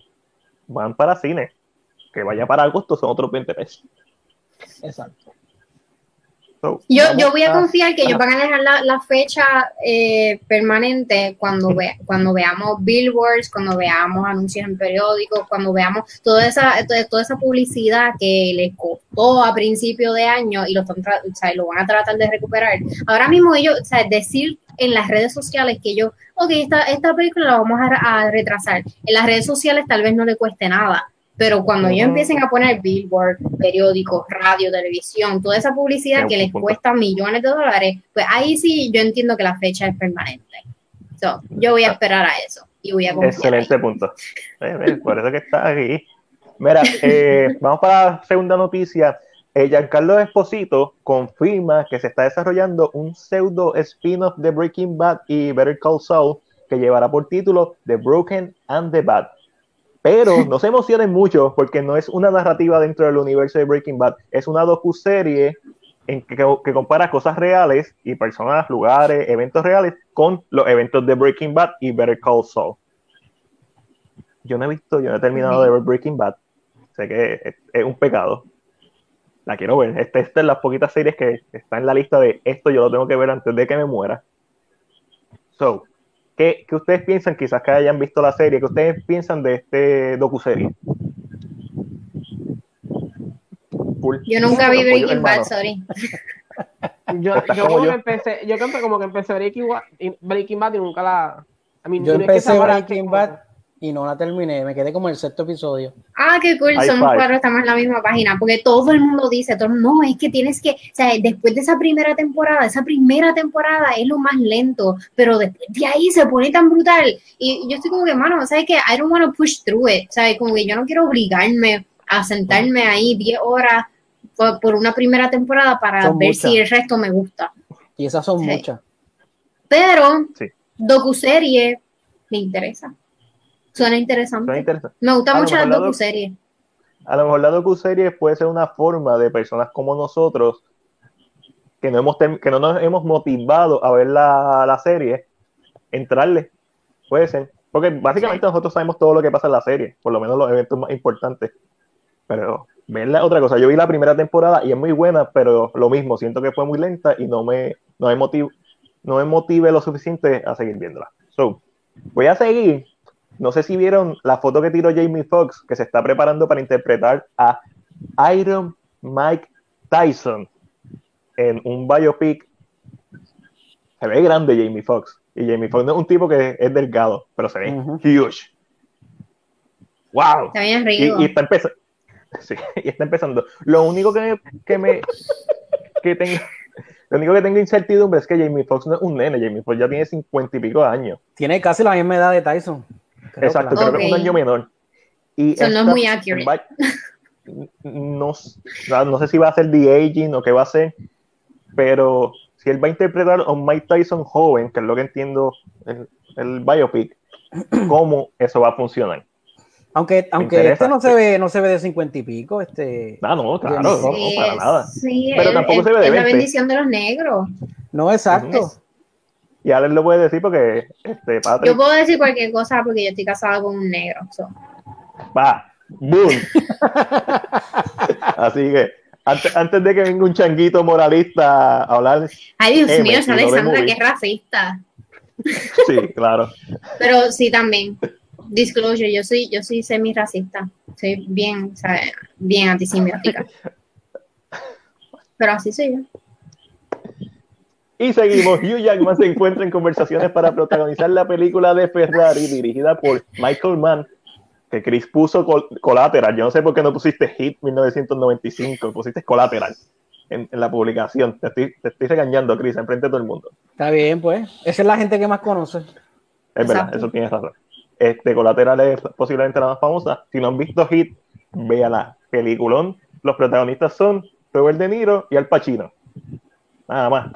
van para cine. Que vaya para agosto son otros 20 pesos. Exacto yo, yo voy a confiar que ellos van a dejar la, fecha eh, permanente cuando, ve, cuando veamos billboards, cuando veamos anuncios en periódicos, cuando veamos toda esa, toda esa publicidad que les costó a principio de año y lo, están lo van a tratar de recuperar. Ahora mismo ellos, o sea, decir en las redes sociales que yo, ok, esta, esta película la vamos a, a retrasar. En las redes sociales tal vez no le cueste nada pero cuando ellos empiecen a poner billboard, periódicos, radio, televisión, toda esa publicidad que les cuesta millones de dólares, pues ahí sí yo entiendo que la fecha es permanente. yo voy a esperar a eso y voy a Excelente punto. Por eso que está aquí. Mira, eh, [laughs] vamos para la segunda noticia. Eh, Giancarlo Esposito confirma que se está desarrollando un pseudo spin-off de Breaking Bad y Better Call Saul que llevará por título The Broken and the Bad. Pero no se emocionen mucho porque no es una narrativa dentro del universo de Breaking Bad, es una docuserie en que, que, compara cosas reales y personas, lugares, eventos reales con los eventos de Breaking Bad y Better Call Saul. Yo no he visto, yo no he terminado de ver Breaking Bad. Sé que es, un pecado. La quiero ver. Esta, esta es las poquitas series que está en la lista de esto yo lo tengo que ver antes de que me muera. So, ¿Qué, ustedes piensan, quizás que hayan visto la serie, qué ustedes piensan de este docuserie? Yo nunca vi Breaking Bad, sorry. yo, yo, como, yo. empecé, yo como que empecé Breaking Bad, Breaking Bad y nunca la... yo empecé Breaking Bad y no la terminé, me quedé como el sexto episodio. Ah, qué cool, son cuatro, estamos en la misma página, porque todo el mundo dice, todo, no, es que tienes que, o sea, después de esa primera temporada, esa primera temporada es lo más lento, pero después de ahí se pone tan brutal. Y yo estoy como que, mano, ¿sabes que I don't want to push through it, ¿sabes? Como que yo no quiero obligarme a sentarme ahí 10 horas por, una primera temporada para ver si el resto me gusta. Y esas son muchas. Pero, docuserie me interesa. Suena interesante. Me gusta mucho la docu-serie. A lo mejor la docu-serie puede ser una forma de personas como nosotros que no, hemos que no nos hemos motivado a ver la, la serie, entrarle. Puede ser. Porque básicamente nosotros sabemos todo lo que pasa en la serie, por lo menos los eventos más importantes. Pero verla otra cosa. Yo vi la primera temporada y es muy buena, pero lo mismo, siento que fue muy lenta y no me, no me, no me motive lo suficiente a seguir viéndola. So, voy a seguir no sé si vieron la foto que tiró Jamie Foxx, que se está preparando para interpretar a Iron Mike Tyson en un biopic. Se ve grande Jamie Foxx. Y Jamie Foxx no es un tipo que es delgado, pero se ve huge. ¡Wow! Está bien y, y, está empezando. [laughs] Sí, y está empezando. Lo único que me, que me que tengo, lo único que tengo incertidumbre es que Jamie Foxx no es un nene, Jamie Foxx ya tiene cincuenta y pico de años. Tiene casi la misma edad de Tyson. Exacto, creo que es un año menor. Y Eso no es muy accurate. no, no, sé si va a ser The Aging o qué va a ser, pero si él va a interpretar a un Mike Tyson joven, que es lo que entiendo el, el biopic, [clears throat] cómo eso va a funcionar. Aunque, aunque este no se ve, no se ve de cincuenta y pico, este. Ah, no, claro, no, para nada. Sí, pero tampoco se ve de Es la bendición de los negros. No, exacto. Y Alex lo puede decir porque este, Patrick. Yo puedo decir cualquier cosa porque yo estoy casada con un negro. so. Va, boom. [laughs] Así que antes, antes de que venga un changuito moralista a hablar. Ay, Dios mío, de Alexandra, movie. qué racista. Sí, claro. Pero sí, también. Disclosure, yo soy, yo soy semi-racista. Soy bien, o sea, bien antisemiótica. Pero así soy yo. Y seguimos. Hugh Jackman se encuentra en conversaciones para protagonizar la película de Ferrari dirigida por Michael Mann, que Chris puso col- Collateral. Yo no sé por qué no pusiste Hit 1995, pusiste Collateral en, en la publicación. Te estoy, te estoy regañando, Chris, enfrente de todo el mundo. Está bien, pues. Esa es la gente que más conoce. Es verdad, eso tienes razón. Este Collateral es posiblemente la más famosa. Si no han visto Hit, véala. Peliculón. Los protagonistas son Robert De Niro y Al Pacino. Nada más.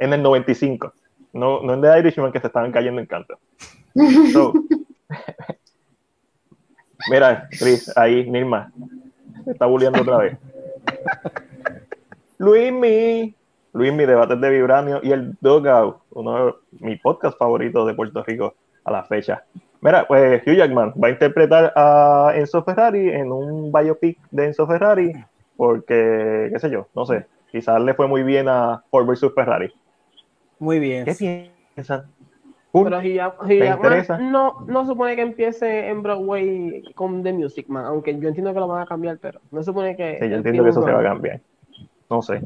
En el 95. No, no en The Irishman que se estaban cayendo en canto. [laughs] Mira, Chris, ahí, Nirma. Está bulleando otra vez. Luismi. Luismi, debates de Vibranio y el Dogout, uno de mis podcasts favoritos de Puerto Rico a la fecha. Mira, pues Hugh Jackman va a interpretar a Enzo Ferrari en un biopic de Enzo Ferrari, porque, qué sé yo, no sé, quizás le fue muy bien a Ford vs Ferrari. Muy bien. ¿Qué piensan? Uh, Pero Hugh no, no supone que empiece en Broadway con The Music Man, aunque yo entiendo que lo van a cambiar, pero no supone que. sí, yo entiendo que eso se va a cambiar. No sé.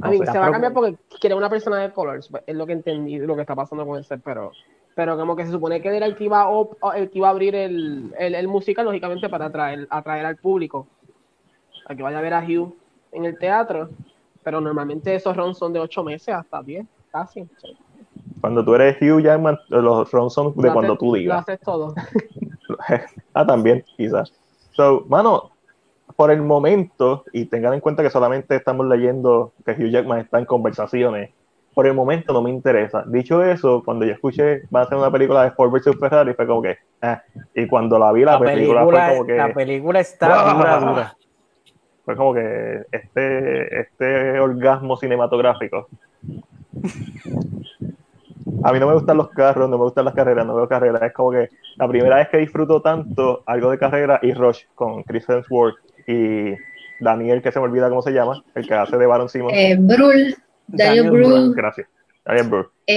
A mí, sé. se va a cambiar porque quiere una persona de colors, pues, es lo que entendí, lo que está pasando con ese, pero, pero como que se supone que él era el que iba a, op- el que iba a abrir el, el, el musical, lógicamente, para atraer, atraer al público, a que vaya a ver a Hugh en el teatro, pero normalmente esos runs son de 8 meses hasta 10, casi. sí. Cuando tú eres Hugh Jackman, los runs son de Lo cuando tú Lo digas. haces todo. [laughs] ah, también, quizás. So, mano, por el momento, y tengan en cuenta que solamente estamos leyendo que Hugh Jackman está en conversaciones, por el momento no me interesa. Dicho eso, cuando yo escuché va a ser una película de Ford vs Ferrari, fue como que, ah, y cuando la vi, la, La película, película, fue como que, la película está ¡Ah! dura, dura. Fue como que este, este orgasmo cinematográfico. A mí no me gustan los carros, no me gustan las carreras, no veo carreras. Es como que la primera vez que disfruto tanto algo de carrera y Rush con Chris Hemsworth y Daniel, que se me olvida cómo se llama, el que hace de Baron Simon. Eh, Brul, Daniel Daniel Brul. Gracias. Daniel.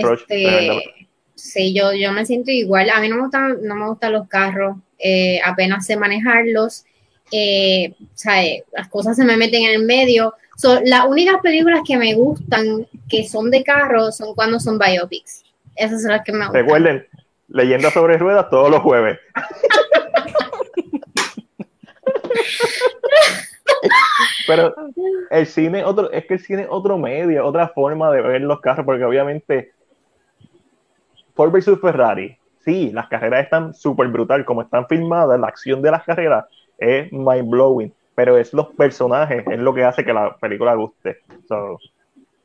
Rush, tremenda Este, sí, yo, yo me siento igual. A mí no me gustan, no me gustan los carros, eh, apenas sé manejarlos. Eh, o sea, eh, las cosas se me meten en el medio. So, las únicas películas que me gustan que son de carros son cuando son biopics. Esas son las que me gustan. Recuerden, leyenda sobre ruedas todos los jueves. [laughs] Pero el cine otro, es que el cine es otro medio, otra forma de ver los carros, porque obviamente Ford vs Ferrari, sí, las carreras están súper brutal, como están filmadas, la acción de las carreras es mind blowing, pero es los personajes, es lo que hace que la película guste. So,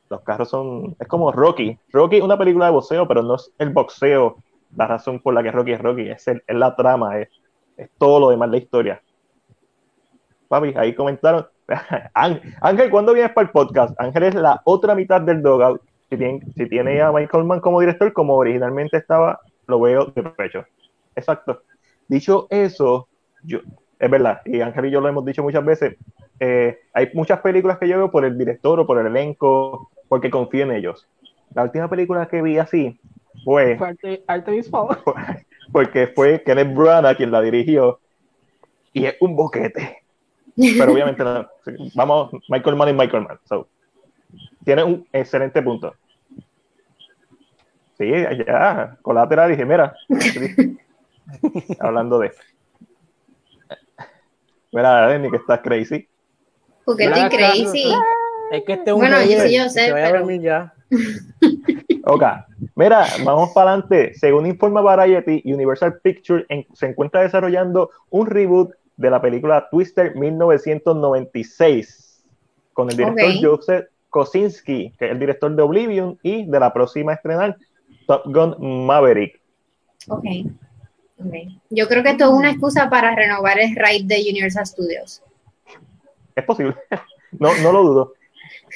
los carros son, es como Rocky. Rocky es una película de boxeo, pero no es el boxeo la razón por la que Rocky es Rocky, es, el- es la trama, es, es todo lo demás, la historia. Papi, ahí comentaron. [laughs] Ángel, Ángel, ¿cuándo vienes para el podcast? Ángel es la otra mitad del Dogout. Si tiene, si tiene a Michael Mann como director, como originalmente estaba, lo veo de pecho. Exacto. Dicho eso, yo, es verdad, y Ángel y yo lo hemos dicho muchas veces, eh, hay muchas películas que yo veo por el director o por el elenco, porque confío en ellos. La última película que vi así fue Fue Arte- Artemis Fowl. [laughs] porque fue Kenneth Branagh quien la dirigió y es un boquete. Pero obviamente, no, vamos, Michael Mann y Michael Mann. So, tiene un excelente punto. Sí, ya, colateral, dije, mira, [laughs] hablando de. Mira, Denny, que estás crazy. Porque estoy crazy. Es que este es un Bueno, yo sí, yo sé, pero- dormir ya. [laughs] Ok, mira, vamos para adelante. Según informa Variety, Universal Pictures en- se encuentra desarrollando un reboot de la película Twister 1996 con el director Ok. Joseph Kosinski, que es el director de Oblivion y de la próxima a estrenar Top Gun Maverick. Ok. Yo creo que esto es una excusa para renovar el ride de Universal Studios. Es posible, [laughs] no, no lo dudo.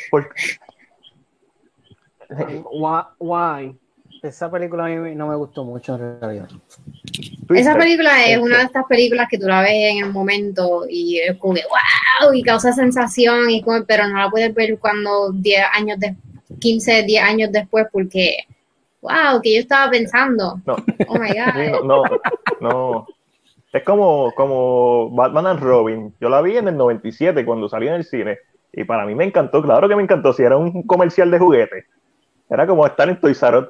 Por- Why? Esa película a mí no me gustó mucho en realidad. Esa película es una de estas películas que tú la ves en el momento y es como que wow y causa sensación, y pero no la puedes ver cuando 10 años de 15, 10 años después porque wow, que yo estaba pensando. No. Oh my [laughs] god. no, no, Es como, como Batman and Robin. Yo la vi en el 97 cuando salí en el cine y para mí me encantó, claro que me encantó, si era un comercial de juguete. Era como estar en Toy R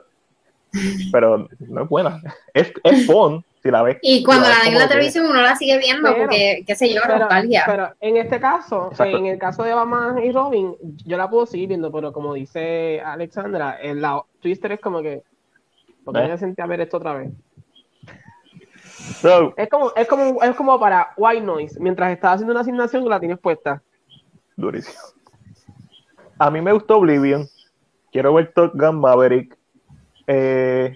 pero no es buena. Es, es fun, si la ves. Y cuando la, ven en la televisión uno la sigue viendo porque, qué sé yo, pero, nostalgia. Pero en este caso, en el caso de Batman y Robin, yo la puedo seguir viendo, pero como dice Alexandra, el la Twister es como que, porque ¿Eh? me sentí a ver esto otra vez. es, como, es, como, es como para white noise, mientras estás haciendo una asignación la tienes puesta. Durísimo. A mí me gustó Oblivion. Quiero ver Top Gun Maverick. Eh,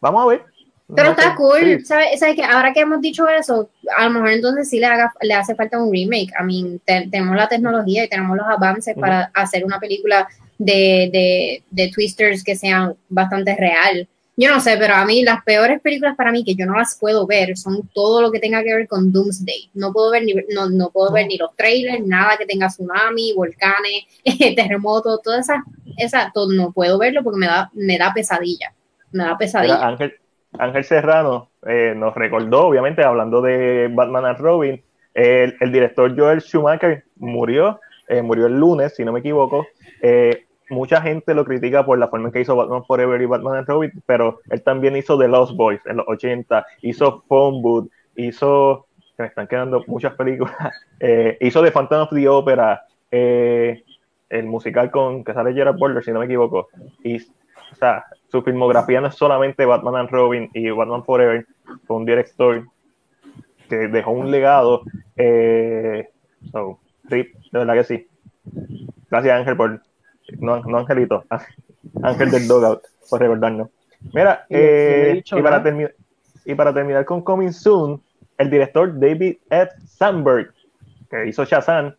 vamos a ver. Pero está cool, ¿sabes? que ahora que hemos dicho eso, a lo mejor entonces sí le, haga, le hace falta un remake. A mí tenemos la tecnología y tenemos los avances para hacer una película de, de, de, twisters que sean bastante real. Yo no sé, pero a mí las peores películas para mí que yo no las puedo ver son todo lo que tenga que ver con Doomsday. No puedo ver ni, no, no puedo ver ni los trailers, nada que tenga tsunami, volcanes, [laughs] terremotos, todas esas, esa, todo, no puedo verlo porque me da, me da pesadilla. Me da pesadilla. Ángel, Ángel Serrano eh, nos recordó, obviamente, hablando de Batman and Robin, el, director Joel Schumacher murió, eh, murió el lunes, si no me equivoco. Eh, mucha gente lo critica por la forma en que hizo Batman Forever y Batman and Robin, pero él también hizo The Lost Boys en los 80, hizo Phone Booth, hizo, que me están quedando muchas películas, [laughs] hizo The Phantom of the Opera, el musical con que sale Gerard Butler, si no me equivoco. O sea, su filmografía no es solamente Batman and Robin y Batman Forever, fue un director que dejó un legado. Eh, so, sí, de verdad que sí. Gracias Ángel por no, no Angelito, [laughs] Ángel del Dogout, por recordarnos. Mira, eh, y, para y para terminar con Coming Soon, el director David F. Sandberg, que hizo Shazam,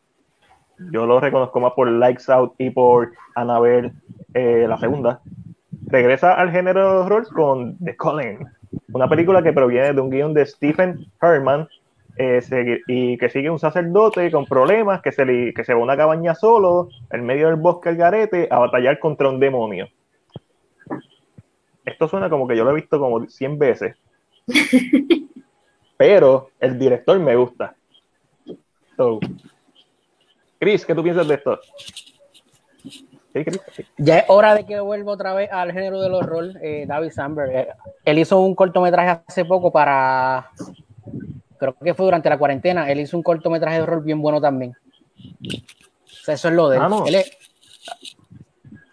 yo lo reconozco más por Lights Out y por Annabelle, eh, la segunda, regresa al género de horror con The Calling, una película que proviene de un guion de Stephen Herman eh, y que sigue un sacerdote con problemas, que se, que se va a una cabaña solo, en medio del bosque al garete, a batallar contra un demonio. Esto suena como que yo lo he visto como 100 veces. [laughs] Pero el director me gusta. Chris, ¿qué tú piensas de esto? Ya es hora de que vuelva otra vez al género del horror, eh, David Samberg. Eh, él hizo un cortometraje hace poco para creo que fue durante la cuarentena, él hizo un cortometraje de horror bien bueno también. O sea, eso es lo de ah, él.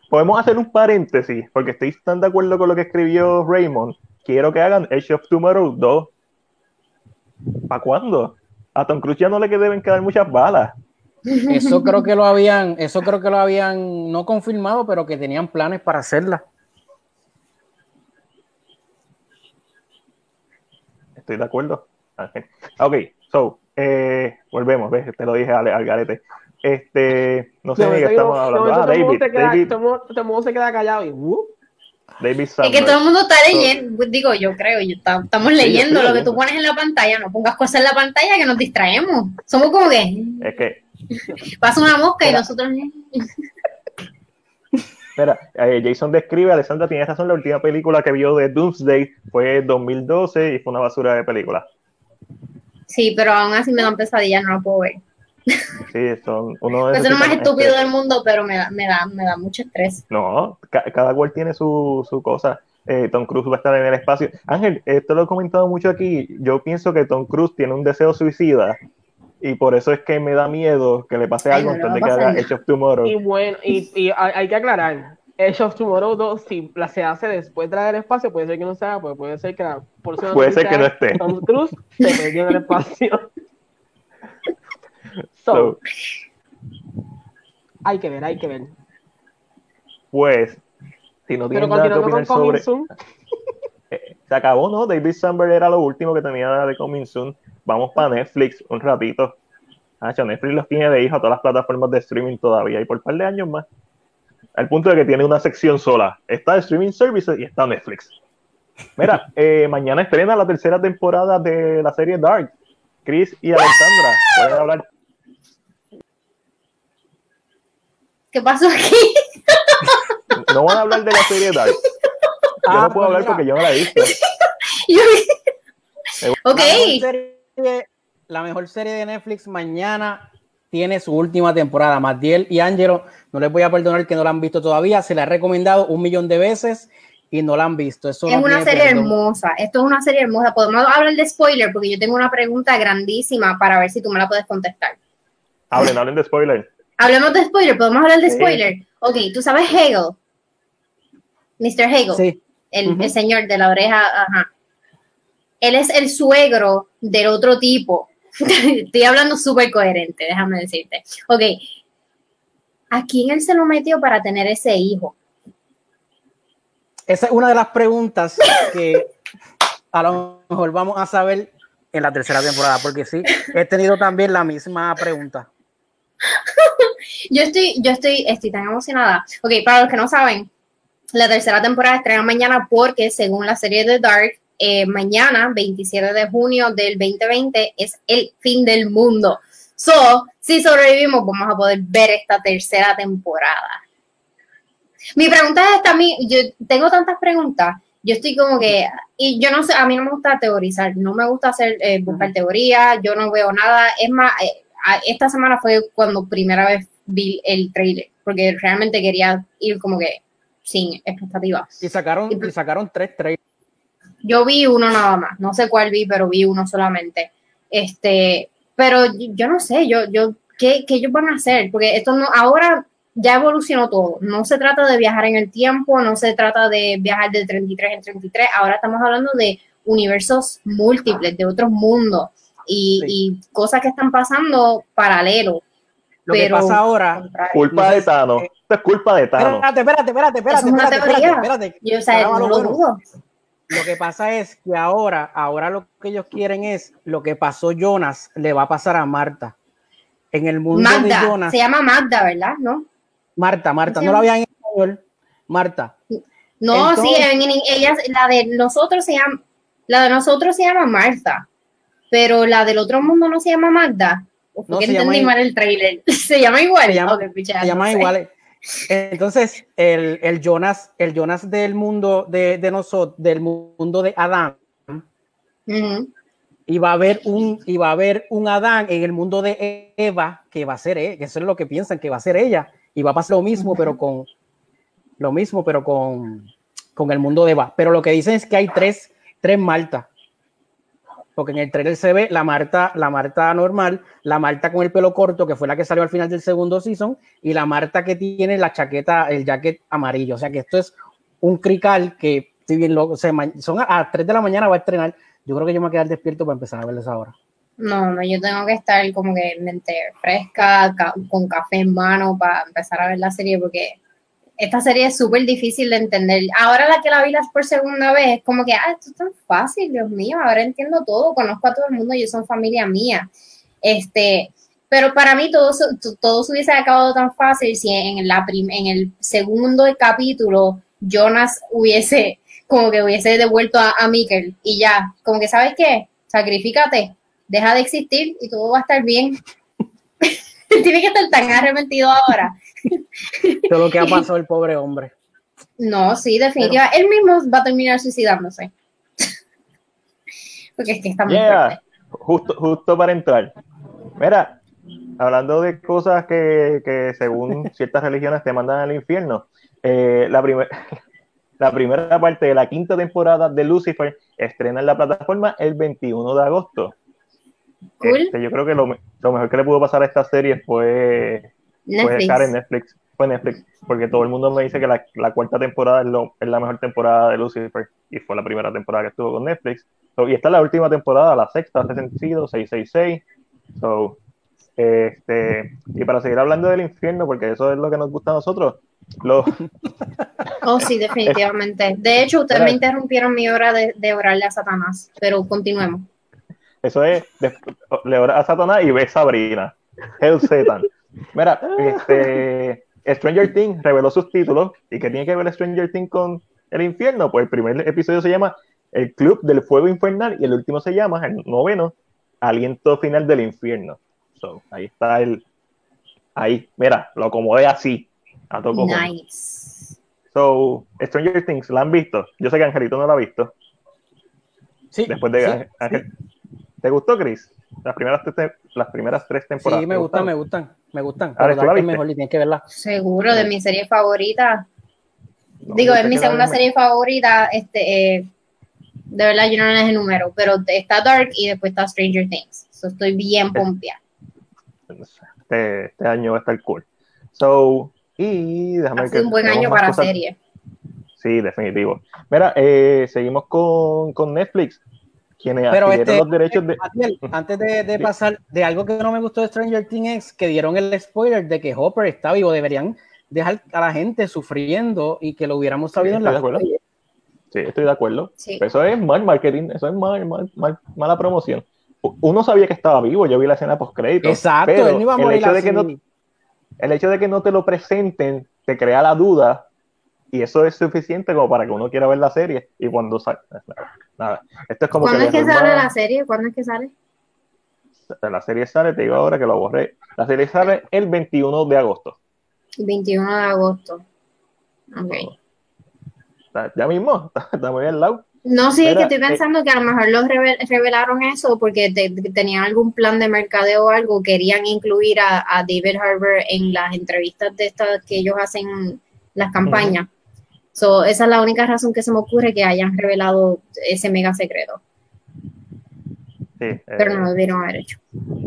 Podemos hacer un paréntesis, porque estoy tan de acuerdo con lo que escribió Raymond. Quiero que hagan Edge of Tomorrow 2. ¿Para cuándo? A Tom Cruise ya no le deben quedar muchas balas. Eso creo que lo habían, eso creo que lo habían no confirmado, pero que tenían planes para hacerla. Estoy de acuerdo. Ok, so, eh, volvemos, ¿ves? Te lo dije al, al garete. Este, no sé de qué estamos hablando. Ah, David. David. Todo el mundo se queda callado y uh. David Es que todo el mundo está leyendo, digo, yo creo, yo estamos leyendo lo que tú pones en la pantalla, no pongas cosas en la pantalla que nos distraemos. Somos como que. Es que. [laughs] Pasa una mosca y nosotros. Mira, [laughs] eh, Jason describe, Alessandra tiene razón, la última película que vio de Doomsday fue 2012 y fue una basura de película. Sí, pero aún así me dan pesadillas, no lo puedo ver. [laughs] Sí, son uno de Es lo más estúpido del mundo, pero me da, me da, me da mucho estrés. No, cada cual tiene su, su cosa. Eh, Tom Cruise va a estar en el espacio. Ángel, esto lo he comentado mucho aquí. Yo pienso que Tom Cruise tiene un deseo suicida y por eso es que me da miedo que le pase algo antes de que haga Edge of Tomorrow. Y bueno, y, y hay que aclarar, Edge of Tomorrow 2, si la se hace después de la del espacio, puede ser que no sea, pues puede ser que la Puede ser que no esté. Tom Cruise se perdió en el espacio. [laughs] so, hay que ver, hay que ver. Pues, si no tienen nada que opinar sobre... [laughs] Eh, se acabó, ¿no? David Samberg era lo último que tenía de Coming Soon. Vamos para Netflix un ratito. Ah, Netflix los tiene de hijo a todas las plataformas de streaming todavía y por un par de años más. al punto de que tiene una sección sola. Está Streaming Services y está Netflix. Mira, [laughs] eh, mañana estrena la tercera temporada de la serie Dark. Chris y Alexandra, pueden hablar. ¿Qué pasó aquí? No van a hablar de la serie Dark. Yo Ah, no puedo pues hablar mira. porque yo no la he visto. [laughs] Yo- ok, serie, la mejor serie de Netflix mañana tiene su última temporada. Matiel y Angelo, no les voy a perdonar que no la han visto todavía. Se la he recomendado un millón de veces y no la han visto. Eso es no una serie perdón. hermosa. Esto es una serie hermosa. Podemos hablar de spoiler porque yo tengo una pregunta grandísima para ver si tú me la puedes contestar. Hablen, hablen de spoiler. Hablemos de spoiler, podemos hablar de Sí. spoiler. Ok, tú sabes Hegel, Mr. Hegel, Sí, el, el señor de la oreja, ajá. Él es el suegro del otro tipo. [laughs] Estoy hablando súper coherente, déjame decirte. Ok, ¿a quién él se lo metió para tener ese hijo? esa es una de las preguntas que a lo mejor vamos a saber en la tercera temporada, porque sí, he tenido también la misma pregunta. [laughs] Yo estoy, yo estoy, estoy tan emocionada. Ok, para los que no saben, la tercera temporada estrena mañana porque según la serie de Dark, eh, mañana, 27 de junio del 2020, es el fin del mundo. So, si sobrevivimos, vamos a poder ver esta tercera temporada. Mi pregunta es esta, yo tengo tantas preguntas, yo estoy como que, y yo no sé, a mí no me gusta teorizar, no me gusta hacer, eh, buscar teorías, yo no veo nada, es más, eh, esta semana fue cuando primera vez vi el trailer, porque realmente quería ir como que sin expectativas. Y sacaron, y sacaron tres trailers. Yo vi uno nada más, no sé cuál vi, pero vi uno solamente. Este, pero yo no sé, yo, yo, ¿qué, qué ellos van a hacer? Porque esto no, ahora ya evolucionó todo. No se trata de viajar en el tiempo, no se trata de viajar de 33 en 33, ahora estamos hablando de universos múltiples, de otros mundos y, Sí. y cosas que están pasando paralelo. Lo que pero- pasa ahora, Culpa de Esto es culpa de Thanos. espérate, espérate, espérate, espérate, es una espérate, espérate, teoría. espérate. Yo, o sea, no lo bueno. Lo que pasa es que ahora, ahora lo que ellos quieren es lo que pasó Jonas le va a pasar a Marta. En el mundo de Jonas, se llama Magda, ¿verdad? ¿No? Marta, Marta, ¿Cómo se no la habían en español. Marta. No, Entonces- sí, en, en- ella, la de nosotros se llama, la de nosotros se llama Marta, pero la del otro mundo no se llama Magda. ¿O fue No, entendí mal el trailer? [laughs] se llama igual. Se llama- Ok, picha, Se no llaman sé. iguales. Entonces, el, el Jonas, el Jonas del mundo de, de nosotros, del mundo de Adán, y va a haber un, y va a haber un Adán en el mundo de Eva, que va a ser, eh, que eso es lo que piensan, que va a ser ella, y va a pasar lo mismo, pero con lo mismo, pero con, con el mundo de Eva. Pero lo que dicen es que hay tres, tres Marta. Porque en el trailer se ve la Marta, la Marta normal, la Marta con el pelo corto, que fue la que salió al final del segundo season, y la Marta que tiene la chaqueta, el jacket amarillo. O sea que esto es un crical que, si bien lo, se son a, a 3 de la mañana va a estrenar. Yo creo que yo me voy a quedar despierto para empezar a verles ahora. No, no, yo tengo que estar como que mente fresca, ca- con café en mano para empezar a ver la serie, porque esta serie es súper difícil de entender. Ahora la que la vi por segunda vez, es como que, ah, esto es tan fácil, Dios mío, ahora entiendo todo, conozco a todo el mundo, ellos son familia mía. Este, pero para mí todo, todo se hubiese acabado tan fácil si en, la el segundo capítulo Jonas hubiese, como que hubiese devuelto a, a Mikkel y ya, como que, ¿sabes qué? Sacrifícate, deja de existir y todo va a estar bien. [laughs] Tiene que estar tan arrepentido ahora. Todo lo que ha pasado el pobre hombre. No, sí, definitivamente. Él mismo va a terminar suicidándose. Porque es que está muy Yeah, fuerte. justo, justo para entrar. Mira, hablando de cosas que, que según [laughs] ciertas religiones te mandan al infierno, eh, la, primer- [laughs] la primera parte de la quinta temporada de Lucifer estrena en la plataforma el 21 de agosto. Cool. Este, yo creo que lo mejor que le pudo pasar a esta serie fue, fue Netflix. estar en Netflix. Fue Netflix, porque todo el mundo me dice que la, la cuarta temporada es, lo- es la mejor temporada de Lucifer y fue la primera temporada que estuvo con Netflix. So, y esta es la última temporada, la sexta, hace sentido, 666. So, este, y para seguir hablando del infierno, porque eso es lo que nos gusta a nosotros, lo, [laughs] Oh, sí, definitivamente. De hecho, ustedes me interrumpieron mi hora de, de orarle a Satanás, pero continuemos. eso es, de- le ora a Satanás y ve Sabrina, Hell Satan. Mira, este, Stranger Things reveló sus títulos. ¿Y qué tiene que ver Stranger Things con el infierno? Pues el primer episodio se llama El Club del Fuego Infernal y el último se llama, el noveno, Aliento Final del Infierno. So, ahí está el. Ahí, mira, lo acomodé así. A todo Nice. So, Stranger Things, ¿la han visto? Yo sé que Angelito no la ha visto. Sí, Después de sí, Ángel. ¿Te gustó, Chris? Las primeras, tres, las primeras tres temporadas. sí, me ¿te gustan, me gustan, me gustan. Ahora, Pero ¿tú la Dark es mejor y tienes que verla. Seguro, de mi serie favorita. No, Digo, es mi segunda serie favorita. Este, eh, de verdad, yo no les el número, pero está Dark y después está Stranger Things. So, estoy bien pompia. Este, este año va a estar cool. So, y déjame Ha ver sido que un buen año para cosas. serie. Sí, definitivo. Mira, eh, seguimos con, con Netflix, quienes Pero adquirieron este, los derechos de... Atiel, antes de, de Sí. pasar de algo que no me gustó de Stranger Things que dieron el spoiler de que Hopper está vivo. Deberían dejar a la gente sufriendo y que lo hubiéramos sabido en estoy la de acuerdo. serie. Sí, estoy de acuerdo. Sí. Eso es mal marketing, eso es mal, mal- mal- mala promoción. Uno sabía que estaba vivo, yo vi la escena post crédito. Exacto, pero él no iba a el morir hecho de que no, el hecho de que no te lo presenten te crea la duda y eso es suficiente como para que uno quiera ver la serie y cuando sale nada, esto es como ¿Cuándo es que le sale la serie? ¿Cuándo es que sale? la serie sale te digo ahora que lo borré la serie sale el 21 de agosto 21 de agosto. Ok. Ya mismo [laughs] está muy al lado No, sí, es que estoy eh, pensando que a lo mejor los revel- revelaron eso porque te- te- tenían algún plan de mercadeo o algo, querían incluir a, a David Harbour en las entrevistas de estas que ellos hacen las campañas. So, esa es la única razón que se me ocurre que hayan revelado ese mega secreto, sí, pero eh, no lo debieron haber hecho.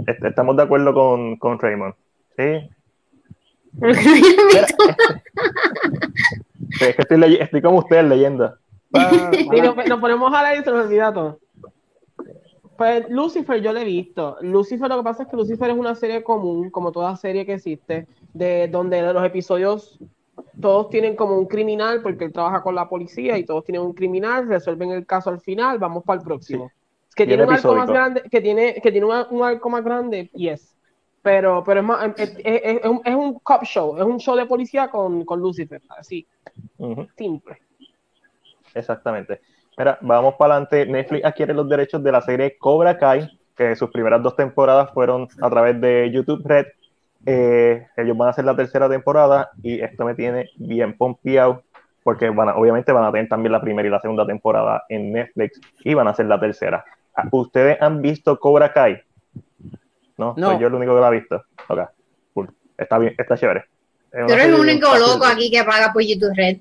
est- estamos de acuerdo con, con Raymond sí [laughs] [laughs] es que estoy, estoy como usted leyenda Ah, [laughs] Y nos, nos ponemos a leer y se nos olvida todo. Pues Lucifer yo lo he visto. Lucifer lo que pasa es que Lucifer es una serie común, como toda serie que existe, de donde los episodios todos tienen como un criminal porque él trabaja con la policía y todos tienen un criminal, resuelven el caso al final, vamos para el próximo. Que tiene un arco más episódico. grande, que tiene, que tiene un, un arco más grande, yes. Pero, pero es más, es, es- es- es un, es un cop show, es un show de policía con, con Lucifer, así, simple. Exactamente. Mira, vamos para adelante. Netflix adquiere los derechos de la serie Cobra Kai, que sus primeras dos temporadas fueron a través de YouTube Red. Eh, ellos van a hacer la tercera temporada y esto me tiene bien pompeado porque van a- obviamente van a tener también la primera y la segunda temporada en Netflix y van a hacer la tercera. Ah, ¿Ustedes han visto Cobra Kai? No, No. soy yo el único que la ha visto. Ok, cool. Está bien, está chévere. Tú eres el único loco aquí que paga por YouTube Red.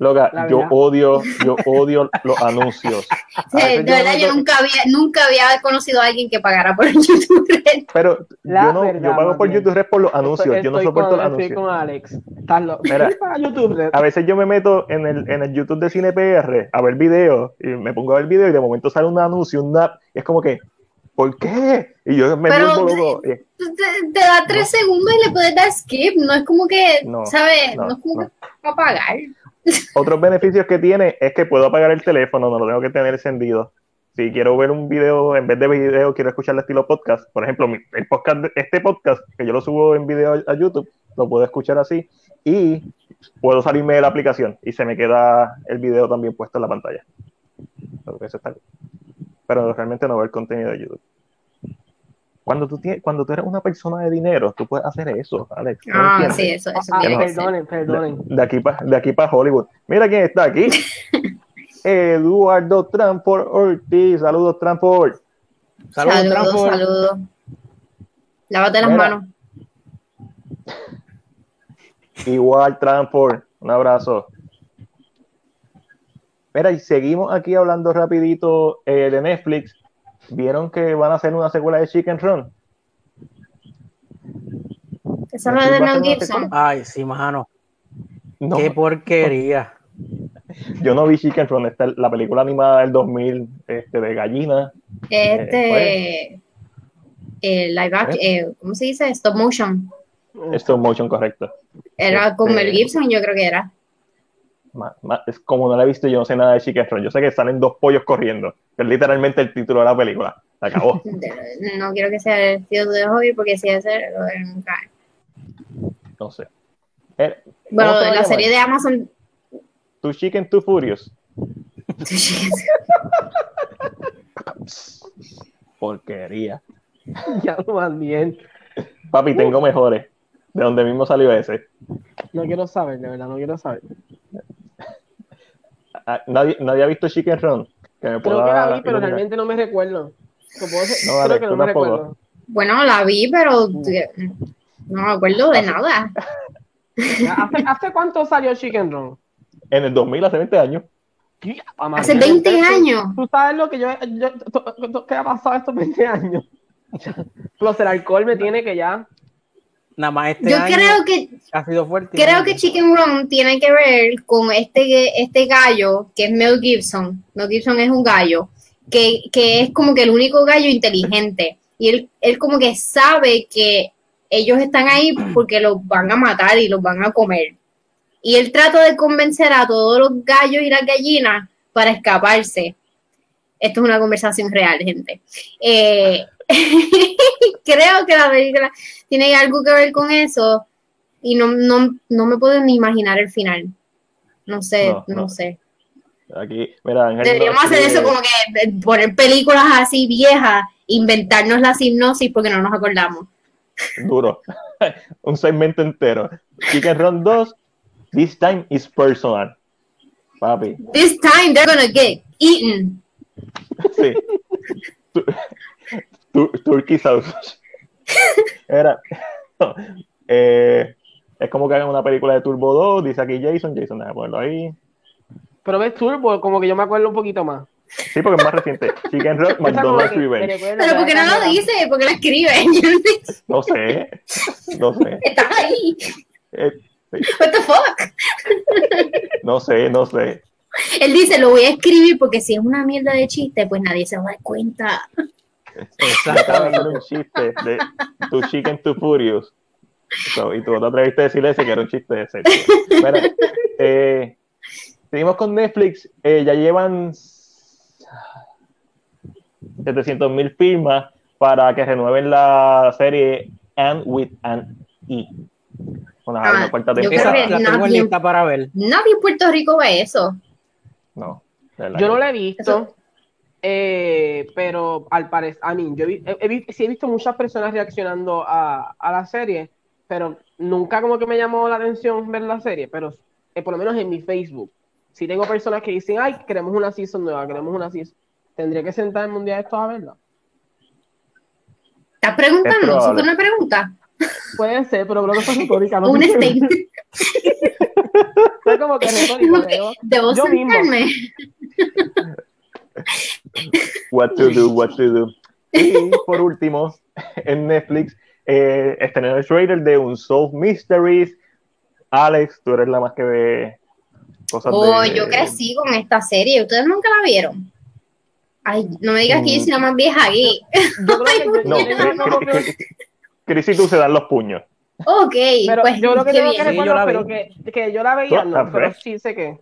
Loca, yo odio, yo [laughs] odio los anuncios. Sí, de verdad, yo nunca había, nunca había conocido a alguien que pagara por [laughs] YouTube Red. Pero La yo no, verdad, yo pago por. YouTube Red por los anuncios, Estoy- yo no estoy soporto con, los estoy anuncios. con Alex. Estás loco. Mira. Para YouTube Red. A veces yo me meto en el, en el YouTube de Cine PR a ver videos y me pongo a ver videos y de momento sale un anuncio, un nap, y es como que, ¿por qué? Y yo me Pero- vuelvo loco. Te, te da tres segundos y le puedes dar skip. No es como que, No, ¿sabes? No, no, es como no. que va a pagar. Otros beneficios que tiene es que puedo apagar el teléfono, no lo tengo que tener encendido. Si quiero ver un video, en vez de video, quiero escuchar el estilo podcast. Por ejemplo, el podcast, este podcast, que yo lo subo en video a- YouTube, lo puedo escuchar así y puedo salirme de la aplicación y se me queda el video también puesto en la pantalla. Pero realmente no veo el contenido de YouTube. Cuando tú, tienes, cuando tú eres una persona de dinero, tú puedes hacer eso, Alex. ¿no Ah, entiendes? sí, eso, eso Ah, tiene que ser. perdonen, perdonen. De, de aquí para de aquí para Hollywood. Mira quién está aquí. [laughs] Eduardo Tramport Ortiz. Saludos, Tramport. Saludos, Saludos. Lávate las Mira. manos. Igual, Tramport. Un abrazo. Mira, y seguimos aquí hablando rapidito eh, de Netflix. ¿Vieron que van a hacer una secuela de Chicken Run? Esa no es de Mel Gibson. Ay, sí, mano. No, Qué porquería. [laughs] yo no vi Chicken Run. Esta es la película animada del 2000 este, de gallina. Este. eh, live action, eh, ¿cómo se dice? Stop motion. Stop motion, correcto. Era con Este- Mel Gibson, yo creo que era. Ma- ma- es como no la he visto, yo no sé nada de Chicken Run. Yo sé que salen dos pollos corriendo, que es literalmente el título de la película. Se acabó. [laughs] No quiero que sea el tío de hobby porque si es el nunca. No sé. Eh, ¿cómo Bueno, se la serie de Amazon. Two Chicken, Two Furious. [laughs] Porquería. [laughs] Ya lo más bien. Papi, tengo mejores. De donde mismo salió ese. No quiero saber, de verdad, no quiero saber. Ah, Nadie, nadie ha visto Chicken Run. Que me Creo que la vi, pero iluminar. realmente no me recuerdo. No, vale, creo que tú no me recuerdo. Bueno, la vi, pero no me acuerdo de nada. ¿Hace, ¿Hace cuánto salió Chicken Run? En el 2000, hace 20 años. Hace 20 años. ¿Tú sabes lo que yo, yo to- to- ¿qué ha pasado estos 20 años? [laughs] Plus el alcohol me tiene que ya. Nada más este Yo año creo que ha sido fuerte. creo que Chicken Run tiene que ver con este, este gallo que es Mel Gibson. Mel Gibson es un gallo que, que es como que el único gallo inteligente. Y él, él como que sabe que ellos están ahí porque los van a matar y los van a comer. Y él trata de convencer a todos los gallos y las gallinas para escaparse. Esto es una conversación real, gente. Eh, [laughs] creo que la película tiene algo que ver con eso y no, no, no me puedo ni imaginar el final. No sé, No, sé. Aquí, mira, Ángel Deberíamos hacer eso como que poner películas así viejas, inventarnos la hipnosis porque no nos acordamos. Duro. [laughs] Un segmento entero. Chicken Run 2, this time is personal. Papi, This time they're gonna get eaten. sí. [laughs] Tu- tu- Turkey sausage. [laughs] Era. [laughs] eh, es como que hagan una película de Turbo 2, dice aquí Jason, Jason, déjame ponerlo ahí. Pero ves Turbo, como que yo me acuerdo un poquito más. Sí, porque es más reciente. Chicken [laughs] como McDonald's Revenge. Pero ¿por qué no lo dice? ¿Por qué lo escribe? Yo no sé. No sé, no sé. Está ahí. Eh, What the fuck? no sé, no sé. Él dice, lo voy a escribir porque si es una mierda de chiste, pues nadie se va a dar cuenta. Hacer un chiste de tu chicken to furious. So, y tú no te atreviste a decirle ese que era un chiste de serio. Mira, eh, seguimos con Netflix. Eh, ya llevan 700 mil firmas para que renueven la serie And with an E. Una, Ah, una cuarta yo creo temporada. que la tengo nadie- lista para ver. Nadie en Puerto Rico ve eso. No, Yo no la he visto, eh, pero al parecer, a mí, yo he, he- he sí he visto muchas personas reaccionando a, a la serie, pero nunca como que me llamó la atención ver la serie, pero eh, por lo menos en mi Facebook, si tengo personas que dicen, ay, queremos una season nueva, queremos una season, tendría que sentarme un día de estos a verla. ¿Estás preguntando? Es ¿Eso probable. fue una pregunta? Puede ser, pero creo que fue retórica. No [laughs] un statement. [laughs] Fue como que creo. [laughs] Debo Yo mismo. [laughs] What to do, what to do. Y por último, en Netflix, eh, estrenó el trailer de Unsolved Mysteries. Alex, tú eres la más que ve cosas Oh, de... yo crecí con esta serie. ¿Ustedes nunca la vieron? Ay, no me digas que yo soy la más vieja aquí. Yo creo que yo- [laughs] No, Cris- y tú se dan los puños. Ok, Pero pues yo creo que tengo que Sí, yo recuerdo, pero que, que yo la veía, ¿Tú? no, ¿La pero sí sé que.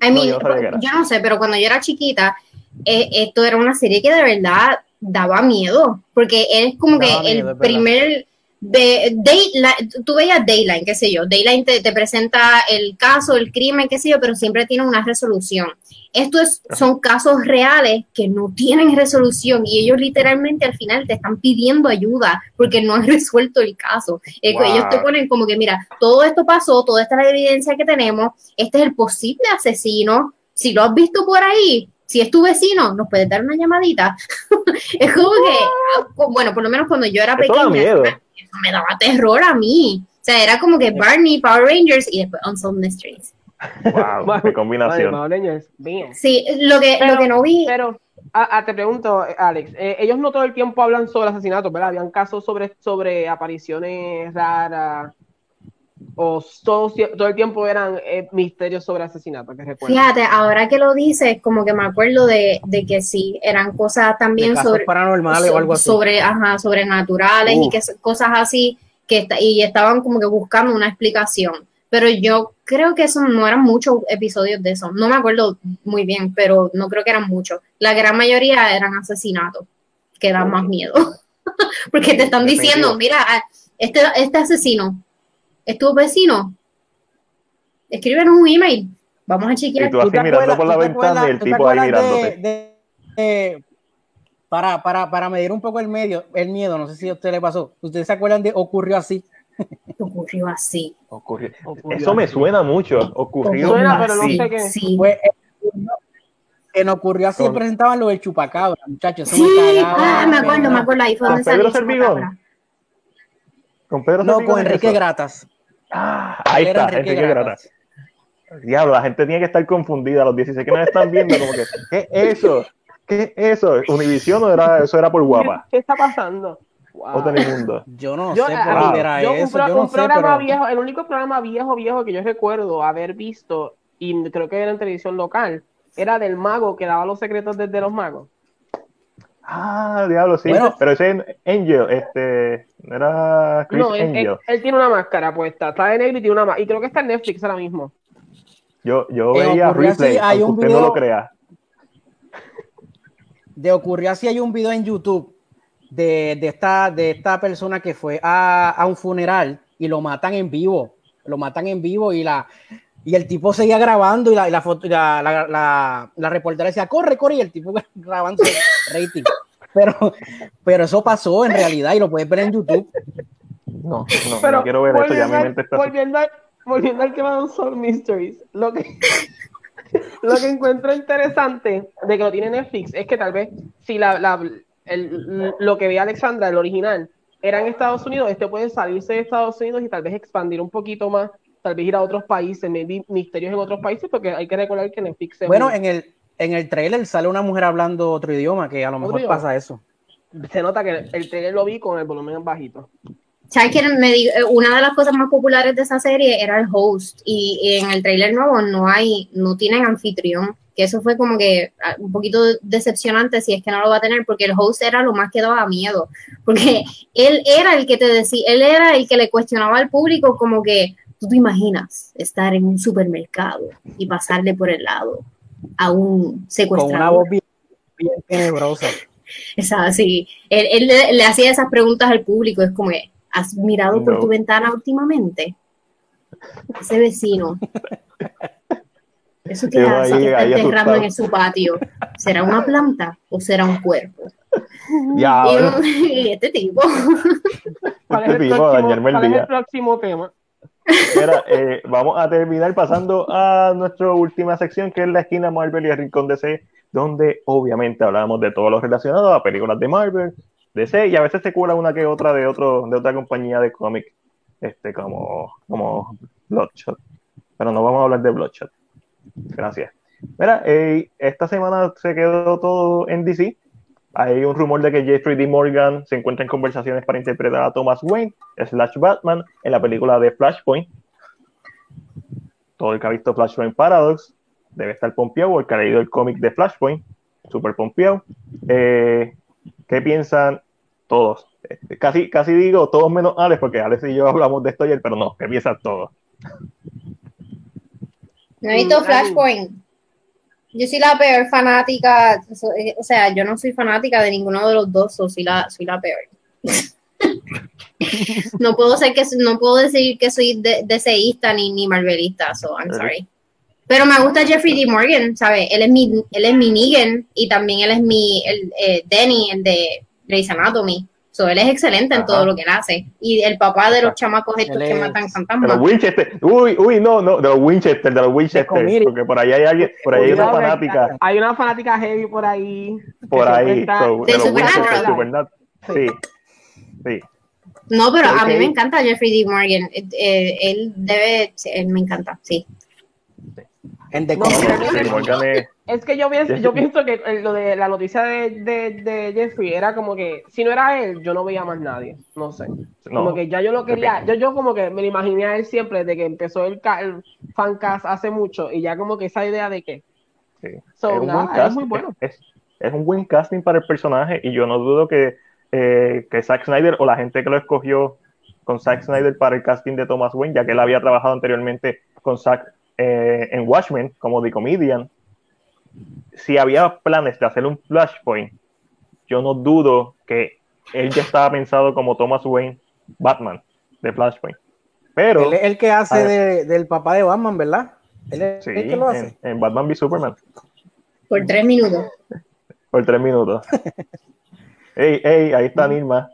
I mean, no yo no sé, pero cuando yo era chiquita, eh, esto era una serie que de verdad daba miedo, porque es como Daba que miedo, el primer de Dayline, tú veías Dayline, qué sé yo, Dayline te, te presenta el caso, el crimen, qué sé yo, pero siempre tiene una resolución. Estos son casos reales que no tienen resolución y ellos literalmente al final te están pidiendo ayuda porque no han [laughs] resuelto el caso. Wow. ellos te ponen como que, mira, todo esto pasó, toda esta es la evidencia que tenemos, este es el posible asesino, si lo has visto por ahí, si es tu vecino, nos puedes dar una llamadita. [laughs] es como que, ah, bueno, por lo menos cuando yo era Eso pequeña, miedo. eso me daba terror a mí. O sea, era como que Barney, Power Rangers y después Unsolved Mysteries. Wow, qué combinación. Power Rangers, bien. Sí, lo que, Pero- lo que no vi, Pero, ah, ah, te pregunto, Alex, eh, ellos no todo el tiempo hablan sobre asesinatos, ¿verdad? Habían casos sobre, sobre apariciones raras, o todo, todo el tiempo eran eh, misterios sobre asesinatos, que recuerdo. fíjate, ahora que lo dices, como que me acuerdo de, de que sí, eran cosas también sobre, paranormales o algo así. sobre ajá, sobrenaturales y Uf. que cosas así que y estaban como que buscando una explicación. Pero yo creo que eso no eran muchos episodios de eso. No me acuerdo muy bien, pero no creo que eran muchos. La gran mayoría eran asesinatos, que dan más miedo. [laughs] Porque te están diciendo, mira, este, este asesino es tu vecino. escríbenos un email. Vamos a chequear. Y tú así mirando por la ventana y el tipo ahí mirándote. De, de, para, para, para medir un poco el medio, el miedo, no sé si a usted le pasó. ¿Ustedes se acuerdan de ocurrió así? ocurrió así. Ocurrió. Eso me suena mucho. Ocurrió suena, pero no sé qué. Sí. En ocurrió así, Con... presentaban lo del chupacabra, muchachos. Sí, me ah, me acuerdo, me acuerdo. Ahí fue donde Pedro Servigón. Con Pedro No, con Enrique eso. Gratas. Ah, ahí está, Enrique, Enrique. Diablo, la gente tiene que estar confundida. Los 16 que nos están viendo, como que, ¿qué es eso? ¿Qué es eso? ¿Univisión o era, eso era por guapa? ¿Qué está pasando? Wow. O Telemundo. Yo no yo, sé por wow. era yo, eso. Un, yo no un programa sé, viejo, el único programa viejo, viejo que yo recuerdo haber visto, y creo que era en televisión local, era del mago que daba los secretos desde los magos. Ah, diablo, sí. Bueno, pero ese es Angel, este, era Chris no, Angel. Él, él, tiene una máscara puesta, está de negro y tiene una máscara. Y creo que está en Netflix ahora mismo. Yo, yo eh, veía Replay, hay un usted video, no lo crea. De ocurrió así, hay un video en YouTube de, de, esta, de esta persona que fue a, a un funeral y lo matan en vivo. Lo matan en vivo y la, y el tipo seguía grabando y la, y la, foto, la, la, la, la, reportera decía, corre, corre, y el tipo [laughs] grabando rating. Pero, pero eso pasó en realidad y lo puedes ver en YouTube. No, no, pero no quiero ver eso, ya mi mente está... Volviendo, al, volviendo al tema de Unsolved Mysteries, lo que, [laughs] lo que encuentro interesante de que lo tiene Netflix es que tal vez si la, la el, lo que ve Alexandra, el original, era en Estados Unidos, este puede salirse de Estados Unidos y tal vez expandir un poquito más tal vez ir a otros países, maybe misterios en otros países, porque hay que recordar que Netflix es Bueno, en el, en el trailer sale una mujer hablando otro idioma, que a lo mejor idioma? pasa eso. Se nota que el trailer lo vi con el volumen bajito. ¿Sabes que me digo, una de las cosas más populares de esa serie era el host y, y, en el trailer nuevo no hay, no tienen anfitrión, que eso fue como que un poquito decepcionante si es que no lo va a tener, porque el host era lo más que daba miedo, [laughs] porque él era el que te decía, él era el que le cuestionaba al público como que, tú te imaginas estar en un supermercado y pasarle por el lado a un secuestrador. Con una voz bien, bien tenebrosa. [laughs] Esa, sí. Él, él le, le, hacía esas preguntas al público, es como, ¿has mirado no. por tu ventana últimamente? Ese vecino. Eso que hace que está enterrando en su patio. ¿Será una planta o será un cuerpo? Ya, y, [laughs] y, este tipo. ¿Cuál este es el tipo próximo, dañarme el ¿cuál día. Es el próximo tema? Eh, vamos a terminar pasando a nuestra última sección, que es la esquina Marvel y el rincón DC, donde obviamente hablamos de todo lo relacionado a películas de Marvel, DC, y a veces se cura una que otra de, otro, de otra compañía de cómic, este, como, como Bloodshot. Pero no vamos a hablar de Bloodshot. Gracias. Mira, eh, esta semana se quedó todo en DC. Hay un rumor de que Jeffrey D. Morgan se encuentra en conversaciones para interpretar a Thomas Wayne, slash Batman, en la película de Flashpoint. Todo el que ha visto Flashpoint Paradox debe estar pompeado, o el que ha leído el cómic de Flashpoint, super pompeado. Eh, ¿Qué piensan todos? Casi, casi digo todos menos Alex, porque Alex y yo [laughs] hablamos de esto ayer, pero no, ¿qué piensan todos? No he visto Flashpoint. Yo soy la peor fanática, o sea, yo no soy fanática de ninguno de los dos, o soy la, soy la peor. [laughs] no puedo ser que no puedo decir que soy de, deseísta ni, ni marvelista, so I'm sorry. Pero me gusta Jeffrey D. Morgan, ¿sabes? Él es mi, él es mi Negan y también él es mi el, eh, Danny, el de Grey's Anatomy. So, él es excelente en todo lo que él hace. Y el papá de los chamacos estos que matan fantasmas. De los Winchester. Uy, uy, no, no, de los Winchester, de los Winchester. Porque por ahí hay alguien, por ahí hay una fanática. Hay una fanática heavy por ahí. Por ahí. Está, so, de, de Supernatural. Supernatural. Sí. Sí. No, pero a mí me encanta Jeffrey D. Morgan. Eh, eh, él debe, él me encanta, sí. En The no, Morgan es, es que yo pienso, yo [laughs] pienso que lo de la noticia de, de, de, Jeffrey era como que si no era él, yo no veía más nadie. No sé. No, como que ya yo lo quería, yo, yo como que me lo imaginé a él siempre desde que empezó el, el fancast hace mucho y ya como que esa idea de que. Sí. So, es, nada, cast, es, muy bueno. Es, es, un buen casting para el personaje y yo no dudo que, eh, que Zack Snyder o la gente que lo escogió con Zack Snyder para el casting de Thomas Wayne, ya que él había trabajado anteriormente con Zack eh, en Watchmen como The Comedian, si había planes de hacer un Flashpoint, yo no dudo que él ya estaba pensado como Thomas Wayne Batman de Flashpoint. Pero. Él es el que hace de, del papá de Batman, ¿verdad? Él es sí, el que lo hace. En, en Batman v Superman. Por tres minutos. [laughs] Por tres minutos. ey, ey, ahí está Nirma.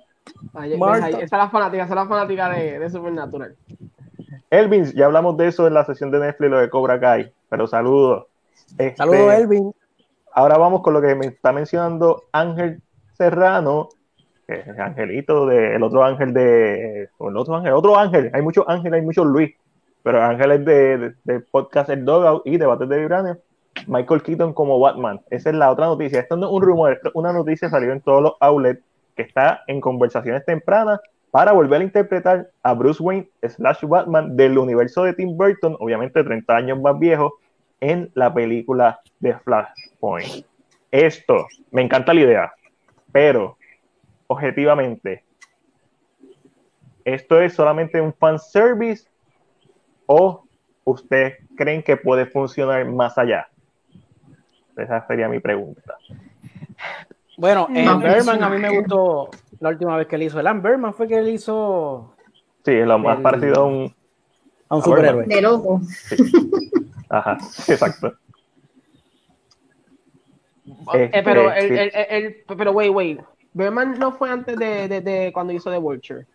Ahí, ahí, esa es la fanática, esa es la fanática de, de Supernatural. Elvin, ya hablamos de eso en la sesión de Netflix, lo de Cobra Kai. Pero saludos. Este, Saludos, Elvin. Ahora vamos con lo que me está mencionando Ángel Serrano, el angelito de el otro ángel de o el otro ángel, otro ángel, hay muchos ángeles, hay muchos Luis, pero Ángel es de, de- podcast El Dogout y Debates de Vibranio. Michael Keaton como Batman. Esa es la otra noticia. Esto no es un rumor, esto es una noticia salió en todos los outlets que está en conversaciones tempranas para volver a interpretar a Bruce Wayne slash Batman del universo de Tim Burton, obviamente 30 años más viejo, en la película de Flashpoint. Esto, me encanta la idea, pero objetivamente, ¿esto es solamente un fanservice o ustedes creen que puede funcionar más allá? Esa sería mi pregunta. Bueno, en No, Berman a mí me gustó la última vez que él hizo. El Ann Berman fue que él hizo Sí, es lo más El- parecido a un... a un A superhéroe. De loco. Ajá, exacto. Eh, pero, Este, el, el, el, el- pero, wait, wait. Berman no fue antes de, de, de cuando hizo The Vulture.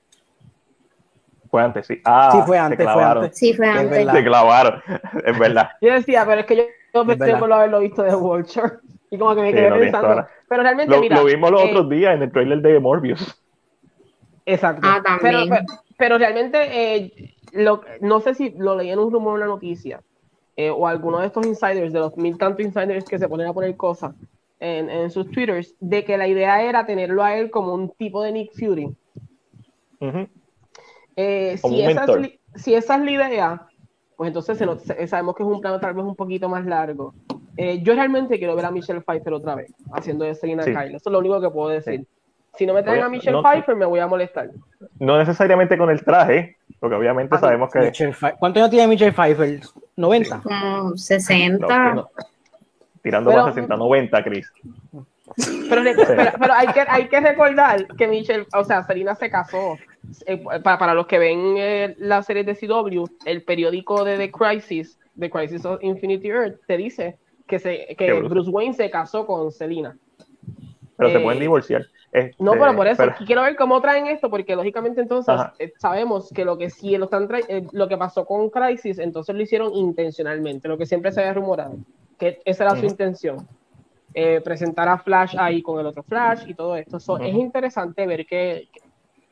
Fue antes, sí. Ah, Sí, fue se antes, fue clavaron. antes. Sí, fue Es antes. Se clavaron, es verdad. Yo decía, pero es que yo, yo pensé por haberlo visto de Vulture. Y como que me Sí, quedé no, pensando. la- Pero realmente, Lo, mira. lo vimos los eh, otros días en el trailer de Morbius. Exacto. Ah, pero, también. pero, pero realmente, eh, lo, no sé si lo leí en un rumor o una noticia, eh, o alguno de estos insiders, de los mil tantos insiders que se ponen a poner cosas en, en sus twitters, de que la idea era tenerlo a él como un tipo de Nick Fury. Eh, si, esa es, li- si esa es la idea, pues entonces se nos- se- sabemos que es un plano tal vez un poquito más largo. Eh, yo realmente quiero ver a Michelle Pfeiffer otra vez, haciendo de Selena Sí. Kyle. Eso es lo único que puedo decir. Si no me traen Oye, a Michelle no- Pfeiffer, me voy a molestar. No necesariamente con el traje, porque obviamente Ah, sabemos que... Michelle ¿Cuánto años tiene Michelle Pfeiffer? ¿90? Como no, 60. que no. Tirando Pero- para 60, 90, Chris. Pero, pero, pero hay, que, hay que recordar que Michelle, o sea, Selena se casó. Eh, para, para los que ven eh, la serie de CW, el periódico de The Crisis, The Crisis of Infinity Earth, te dice que, se, que Que Bruce- Bruce Wayne se casó con Selena. Pero se Eh, pueden divorciar. Este, No, pero por eso, pero- quiero ver cómo traen esto, porque lógicamente entonces eh, sabemos que lo que sí lo están eh, lo que pasó con Crisis, entonces lo hicieron intencionalmente, lo que siempre se había rumorado, que esa era su intención. eh, presentar a Flash ahí con el otro Flash y todo esto. So, Es interesante ver que,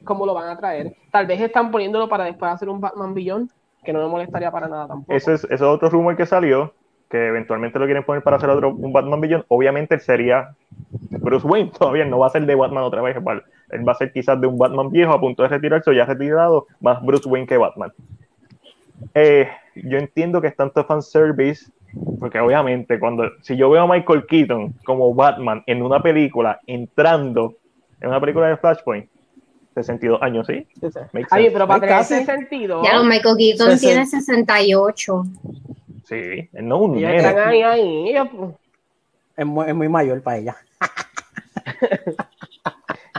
cómo lo van a traer. Tal vez están poniéndolo para después hacer un Batman Beyond, que no me molestaría para nada tampoco. Ese es, ese es otro rumor que salió, que eventualmente lo quieren poner para hacer otro un Batman Beyond. Obviamente él sería Bruce Wayne, [laughs] todavía no va a ser de Batman otra vez. igual. Él va a ser quizás de un Batman viejo a punto de retirarse o ya retirado, más Bruce Wayne que Batman. Eh, yo entiendo que es tanto fanservice, porque obviamente cuando si yo veo a Michael Keaton como Batman en una película, entrando en una película de Flashpoint, 62 años, ¿sí? Sense. pero para tener ese sentido, Ya lo Michael Keaton tiene 68. Sí, no es un nene. están ahí, ahí. ellos, pues, Es muy, es muy mayor para ella. [laughs]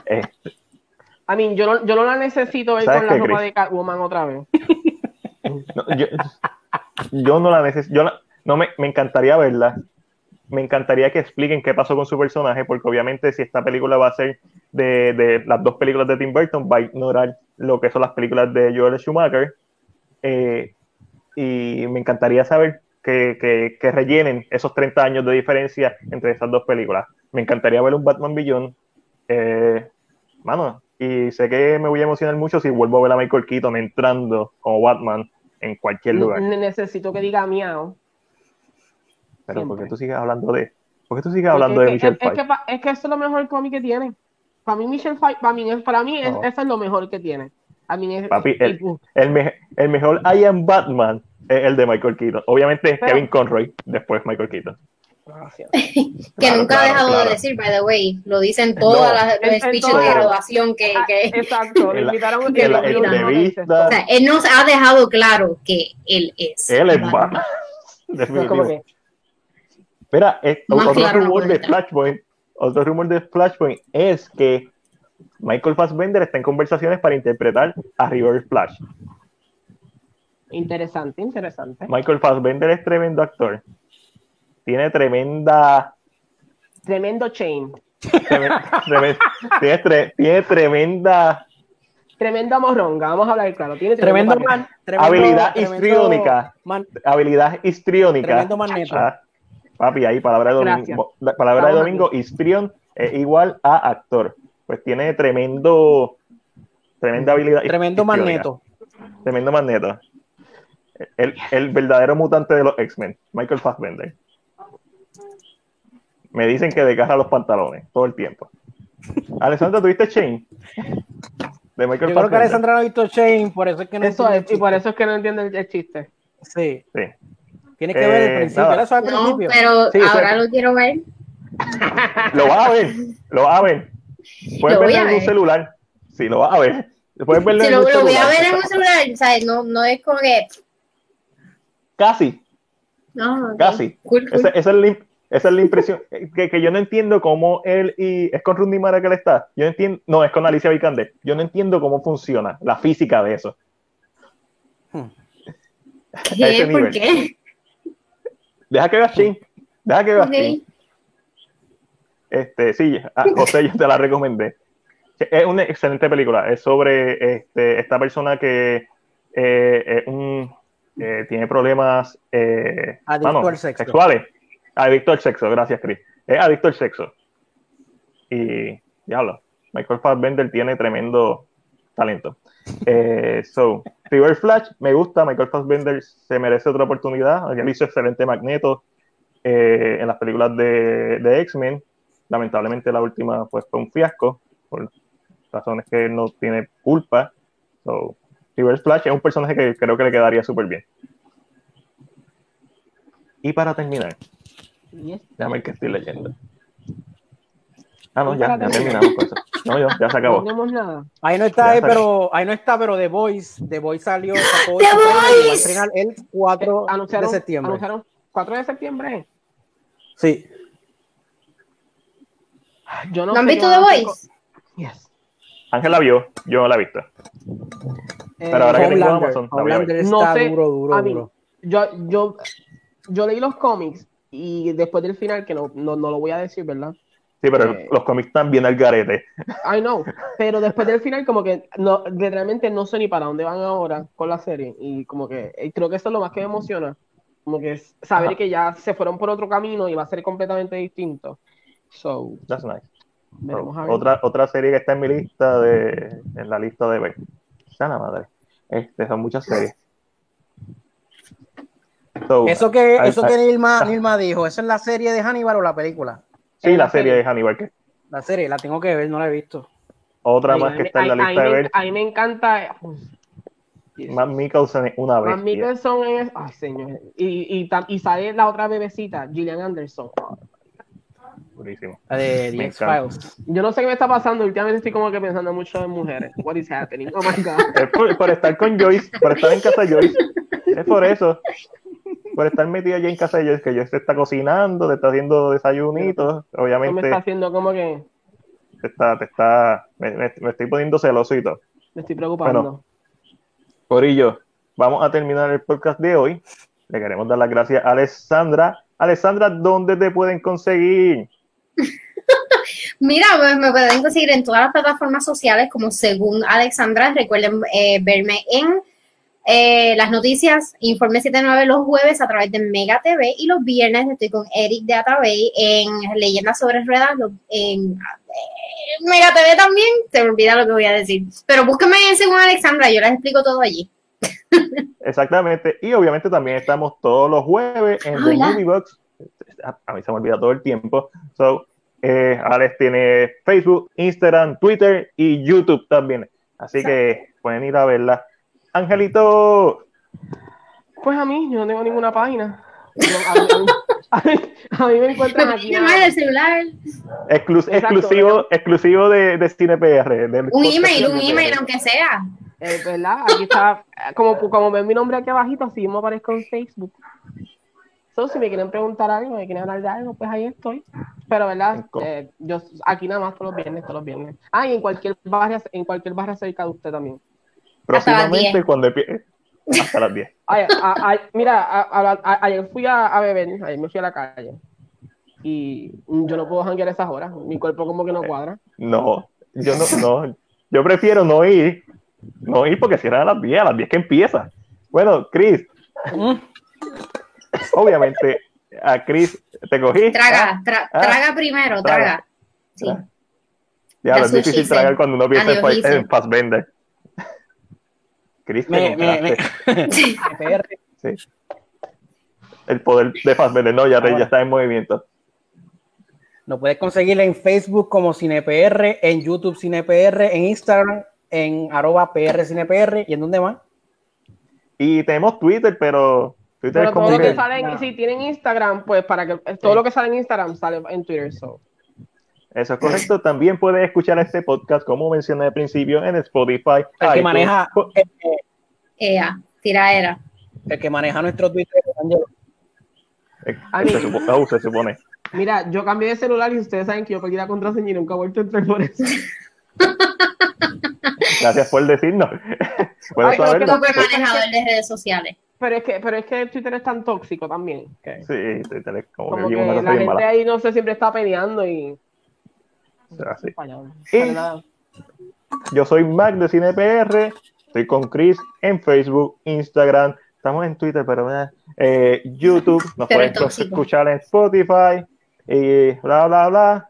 Eh, I mean, yo no, yo no la necesito ver ¿Sabes con la ropa Chris? de Catwoman otra vez. [laughs] No, yo, yo no la necesito. Yo la- no me, me encantaría verla. Me encantaría que expliquen qué pasó con su personaje, porque obviamente si esta película va a ser de, de las dos películas de Tim Burton, va a ignorar lo que son las películas de Joel Schumacher. Eh, y me encantaría saber que, que- que rellenen esos 30 años de diferencia entre esas dos películas. Me encantaría ver un Batman Beyond. Eh, mano, y sé que me voy a emocionar mucho si vuelvo a ver a Michael Keaton entrando como Batman en cualquier lugar. Ne- Necesito que diga miau. Pero ¿por siempre. qué tú sigues hablando de, por qué tú sigues hablando Porque de Michelle es, es que, es que eso es lo mejor cómic que tiene. Para mí, Michelle Pfeiffer, para mí, es- para mí es- eso es lo mejor que tiene. A mí es, Papi, el, y- el, el mejor I am Batman es el de Michael Keaton. Obviamente Pero- Kevin Conroy, después Michael Keaton. Gracias. [laughs] Que Claro, nunca ha dejado claro. de decir, by the way. Lo dicen todas No. las En- los en speeches todo. de graduación que, Ah, que- [laughs] Exacto, le invitaron le la entrevista. esto. o sea, él nos ha dejado claro que él es. Él es Batman. [laughs] Es que, Mira, Más otro no rumor de. Flashpoint, otro rumor de Flashpoint es que Michael Fassbender está en conversaciones para interpretar a River Flash. Interesante, interesante. Michael Fassbender es tremendo actor. Tiene tremenda. Tremendo chain. Tiene, tre, tiene, tremenda. Tremenda morronga, vamos a hablar claro. Tiene tremendo, man, tremendo habilidad histriónica. Man, habilidad histriónica. tremendo magneto. Ah, papi, ahí palabra de domingo. La palabra de domingo, histrión es igual a actor. Pues tiene tremendo. Tremenda habilidad. tremendo magneto. Tremendo magneto. El, el verdadero mutante de los X-Men, Michael Fassbender. Me dicen que desgarra los pantalones todo el tiempo. Alessandra, ¿tuviste Chain? De Michael Yo creo que. Alessandra no ha visto Shane, por eso es que no Eso es, el y por chiste. eso es que no entiende el, el chiste. Sí, Sí. tiene que ver Eh, el principio. eso al No, principio. pero Sí, ahora lo quiero ver. [laughs] Lo vas a ver, lo vas a ver. Puedes Lo voy verlo en un ver. celular. Sí, lo vas a ver. Puedes verlo Si en lo, un lo celular. voy a ver en un celular, ¿sabes? No, no es como que. Casi. Casi. Cool, cool. Esa, esa es la, im- esa es la impresión. Que, que yo no entiendo cómo él y. ¿Es con Rundi Mara que él está? Yo no entiendo. No, es con Alicia Vikander. Yo no entiendo cómo funciona la física de eso. ¿Qué? ¿Por qué? Deja que veas Shin. Deja que veas Ok. Shin. Este, sí, a José, yo te la recomendé. Es una excelente película. Es sobre este, esta persona que eh, es un- eh, tiene problemas eh, Adicto al sexo. sexuales. Adicto al sexo, gracias, Chris. Es adicto al sexo. Y diablo, Michael Fassbender tiene tremendo talento. Eh, so, River Flash, me gusta. Michael Fassbender se merece otra oportunidad. Él hizo excelente Magneto eh, en las películas de, de X-Men. Lamentablemente la última pues, fue un fiasco por razones que él no tiene culpa. So, River Flash es un personaje que creo que le quedaría súper bien. Y para terminar, déjame ver que estoy leyendo. Ah, no, ya, ya terminamos con eso. No, yo, ya se No acabó. tenemos nada. Ahí no está, eh, pero ahí no está, pero The Voice, The Voice salió, sacó The Voice. el 4 Eh, anunciaron, de septiembre. Anunciaron 4 de septiembre. Sí. Yo no, ¿No han visto The Voice? Yes. Ángel la vio, yo no la he visto. Pero ahora que tengo Amazon, No sé, duro, duro, a mí, duro. yo, yo, yo leí los cómics y después del final, que no, no, no lo voy a decir, ¿verdad? Sí, pero Eh. los cómics están bien al garete. I know, pero después del final como que no, literalmente no sé ni para dónde van ahora con la serie y como que eh, creo que eso es lo más que me emociona, como que es saber Ajá. que ya se fueron por otro camino y va a ser completamente distinto. So, That's nice. veremos a ver. otra, otra serie que está en mi lista de, en la lista de ver. Sana madre. Este, son muchas series. So, Eso que, ay, eso que Nilma, Nilma dijo, ¿eso es la serie de Hannibal o la película? sí, la la serie serie. de Hannibal, que La serie, la tengo que ver, no la he visto. otra Ay, más que está en la lista de ver. A mí me encanta. Matt Mikkelsen es una Matt bestia. Mikkelson es. Ay, señor. Y, y, tam- y sale la otra bebecita, Gillian Anderson. La Durísimo. de The Me X-Files. Yo no sé qué me está pasando. Últimamente estoy como que pensando mucho en mujeres. What is happening? Oh my God. Es por, por estar con Joyce, por estar en casa de Joyce. Es por eso. Por estar metida allí en casa de Joyce, que Joyce te está cocinando, te está haciendo desayunitos. Eso me Obviamente está haciendo como que te está, te está, me, me- me estoy poniendo celoso y todo. me estoy preocupando. Bueno. Corillo, vamos a terminar el podcast de hoy. Le queremos dar las gracias a Alessandra. Alessandra, ¿dónde te pueden conseguir? [laughs] Mira, pues me pueden conseguir en todas las plataformas sociales como según Alexandra. Recuerden eh, verme en eh, las noticias Informe 79 los jueves a través de Mega TV y los viernes estoy con Eric de Atabey en Leyendas sobre Ruedas en eh, Mega TV también. Se me olvida lo que voy a decir. Pero búsquenme en según Alexandra, yo les explico todo allí. [laughs] Exactamente. Y obviamente también estamos todos los jueves en The Hola. Movie Box. A, mí se me olvida todo el tiempo. So, eh, Alex tiene Facebook, Instagram, Twitter y YouTube también. Así que pueden ir a verla. Angelito, Pues a mí, yo no tengo ninguna página. Yo- a, mí, a mí- a mí me encuentran aquí. al celular. exclus- Exacto, exclusivo, exclusivo de, de Cine PR. del Un email, un email, aunque sea. Eh, ¿Verdad? Aquí está. Como, como ven mi nombre aquí abajito, así me aparezco en Facebook. So, si me quieren preguntar algo, me quieren hablar de algo, pues ahí estoy. Pero, ¿verdad? Eh, yo aquí nada más todos los viernes, todos los viernes. Ah, y en cualquier barra, en cualquier barra cerca de usted también. Próximamente, cuando, empie- hasta las 10. [laughs] Ay, a- a- mira, a- a- a- ayer fui a, a beber, ayer me fui a la calle. Y yo no puedo janguear a esas horas. Mi cuerpo como que no cuadra. No, yo no, no, yo prefiero no ir, no ir porque cierran a las 10, a las 10 que empieza. Bueno, Chris, Mm. Obviamente, a Chris te cogí. Traga, tra- Ah, traga primero, traga. traga. Sí. Ah. Ya, es difícil tragar cuando uno piensa en, en Fassbender. Chris, Me, me. [laughs] Sí. El poder de Fassbender, no, ya, ya está en movimiento. Lo puedes conseguir en Facebook como CinePR, en YouTube CinePR, en Instagram en arroba PR CinePR y en dónde más. Y tenemos Twitter, pero Pero es como todo lo que... que sale, en- si tienen Instagram, pues para que todo lo que sale en Instagram sale en Twitter. So. Eso es correcto. También puedes escuchar este podcast, como mencioné al principio, en Spotify. El que maneja, el, que- Ea, tiraera. el que maneja nuestro Twitter. Eh, se, supone, se supone. Mira, yo cambié de celular y ustedes saben que yo perdí la contraseña y nunca he vuelto a entrar por eso. Gracias por decirnos. [laughs] Ay, no, que no- Super manejador de redes sociales. Pero es que, pero es que Twitter es tan tóxico también. que- Sí, Twitter es como, como que que una cosa la gente mala. ahí no sé, siempre está peleando y. O sea, sí. Fallado. Y-. Yo soy Mac de CinePR. Estoy con Chris en Facebook, Instagram. Estamos en Twitter, pero eh, YouTube. Nos pueden escuchar en Spotify. Y bla, bla, bla.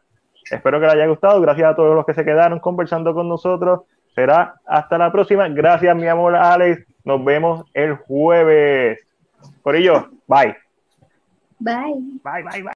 Espero que les haya gustado. Gracias a todos los que se quedaron conversando con nosotros. Será hasta la próxima. Gracias, mi amor Alex. Nos vemos el jueves. Por ello, bye. Bye. Bye, bye, bye.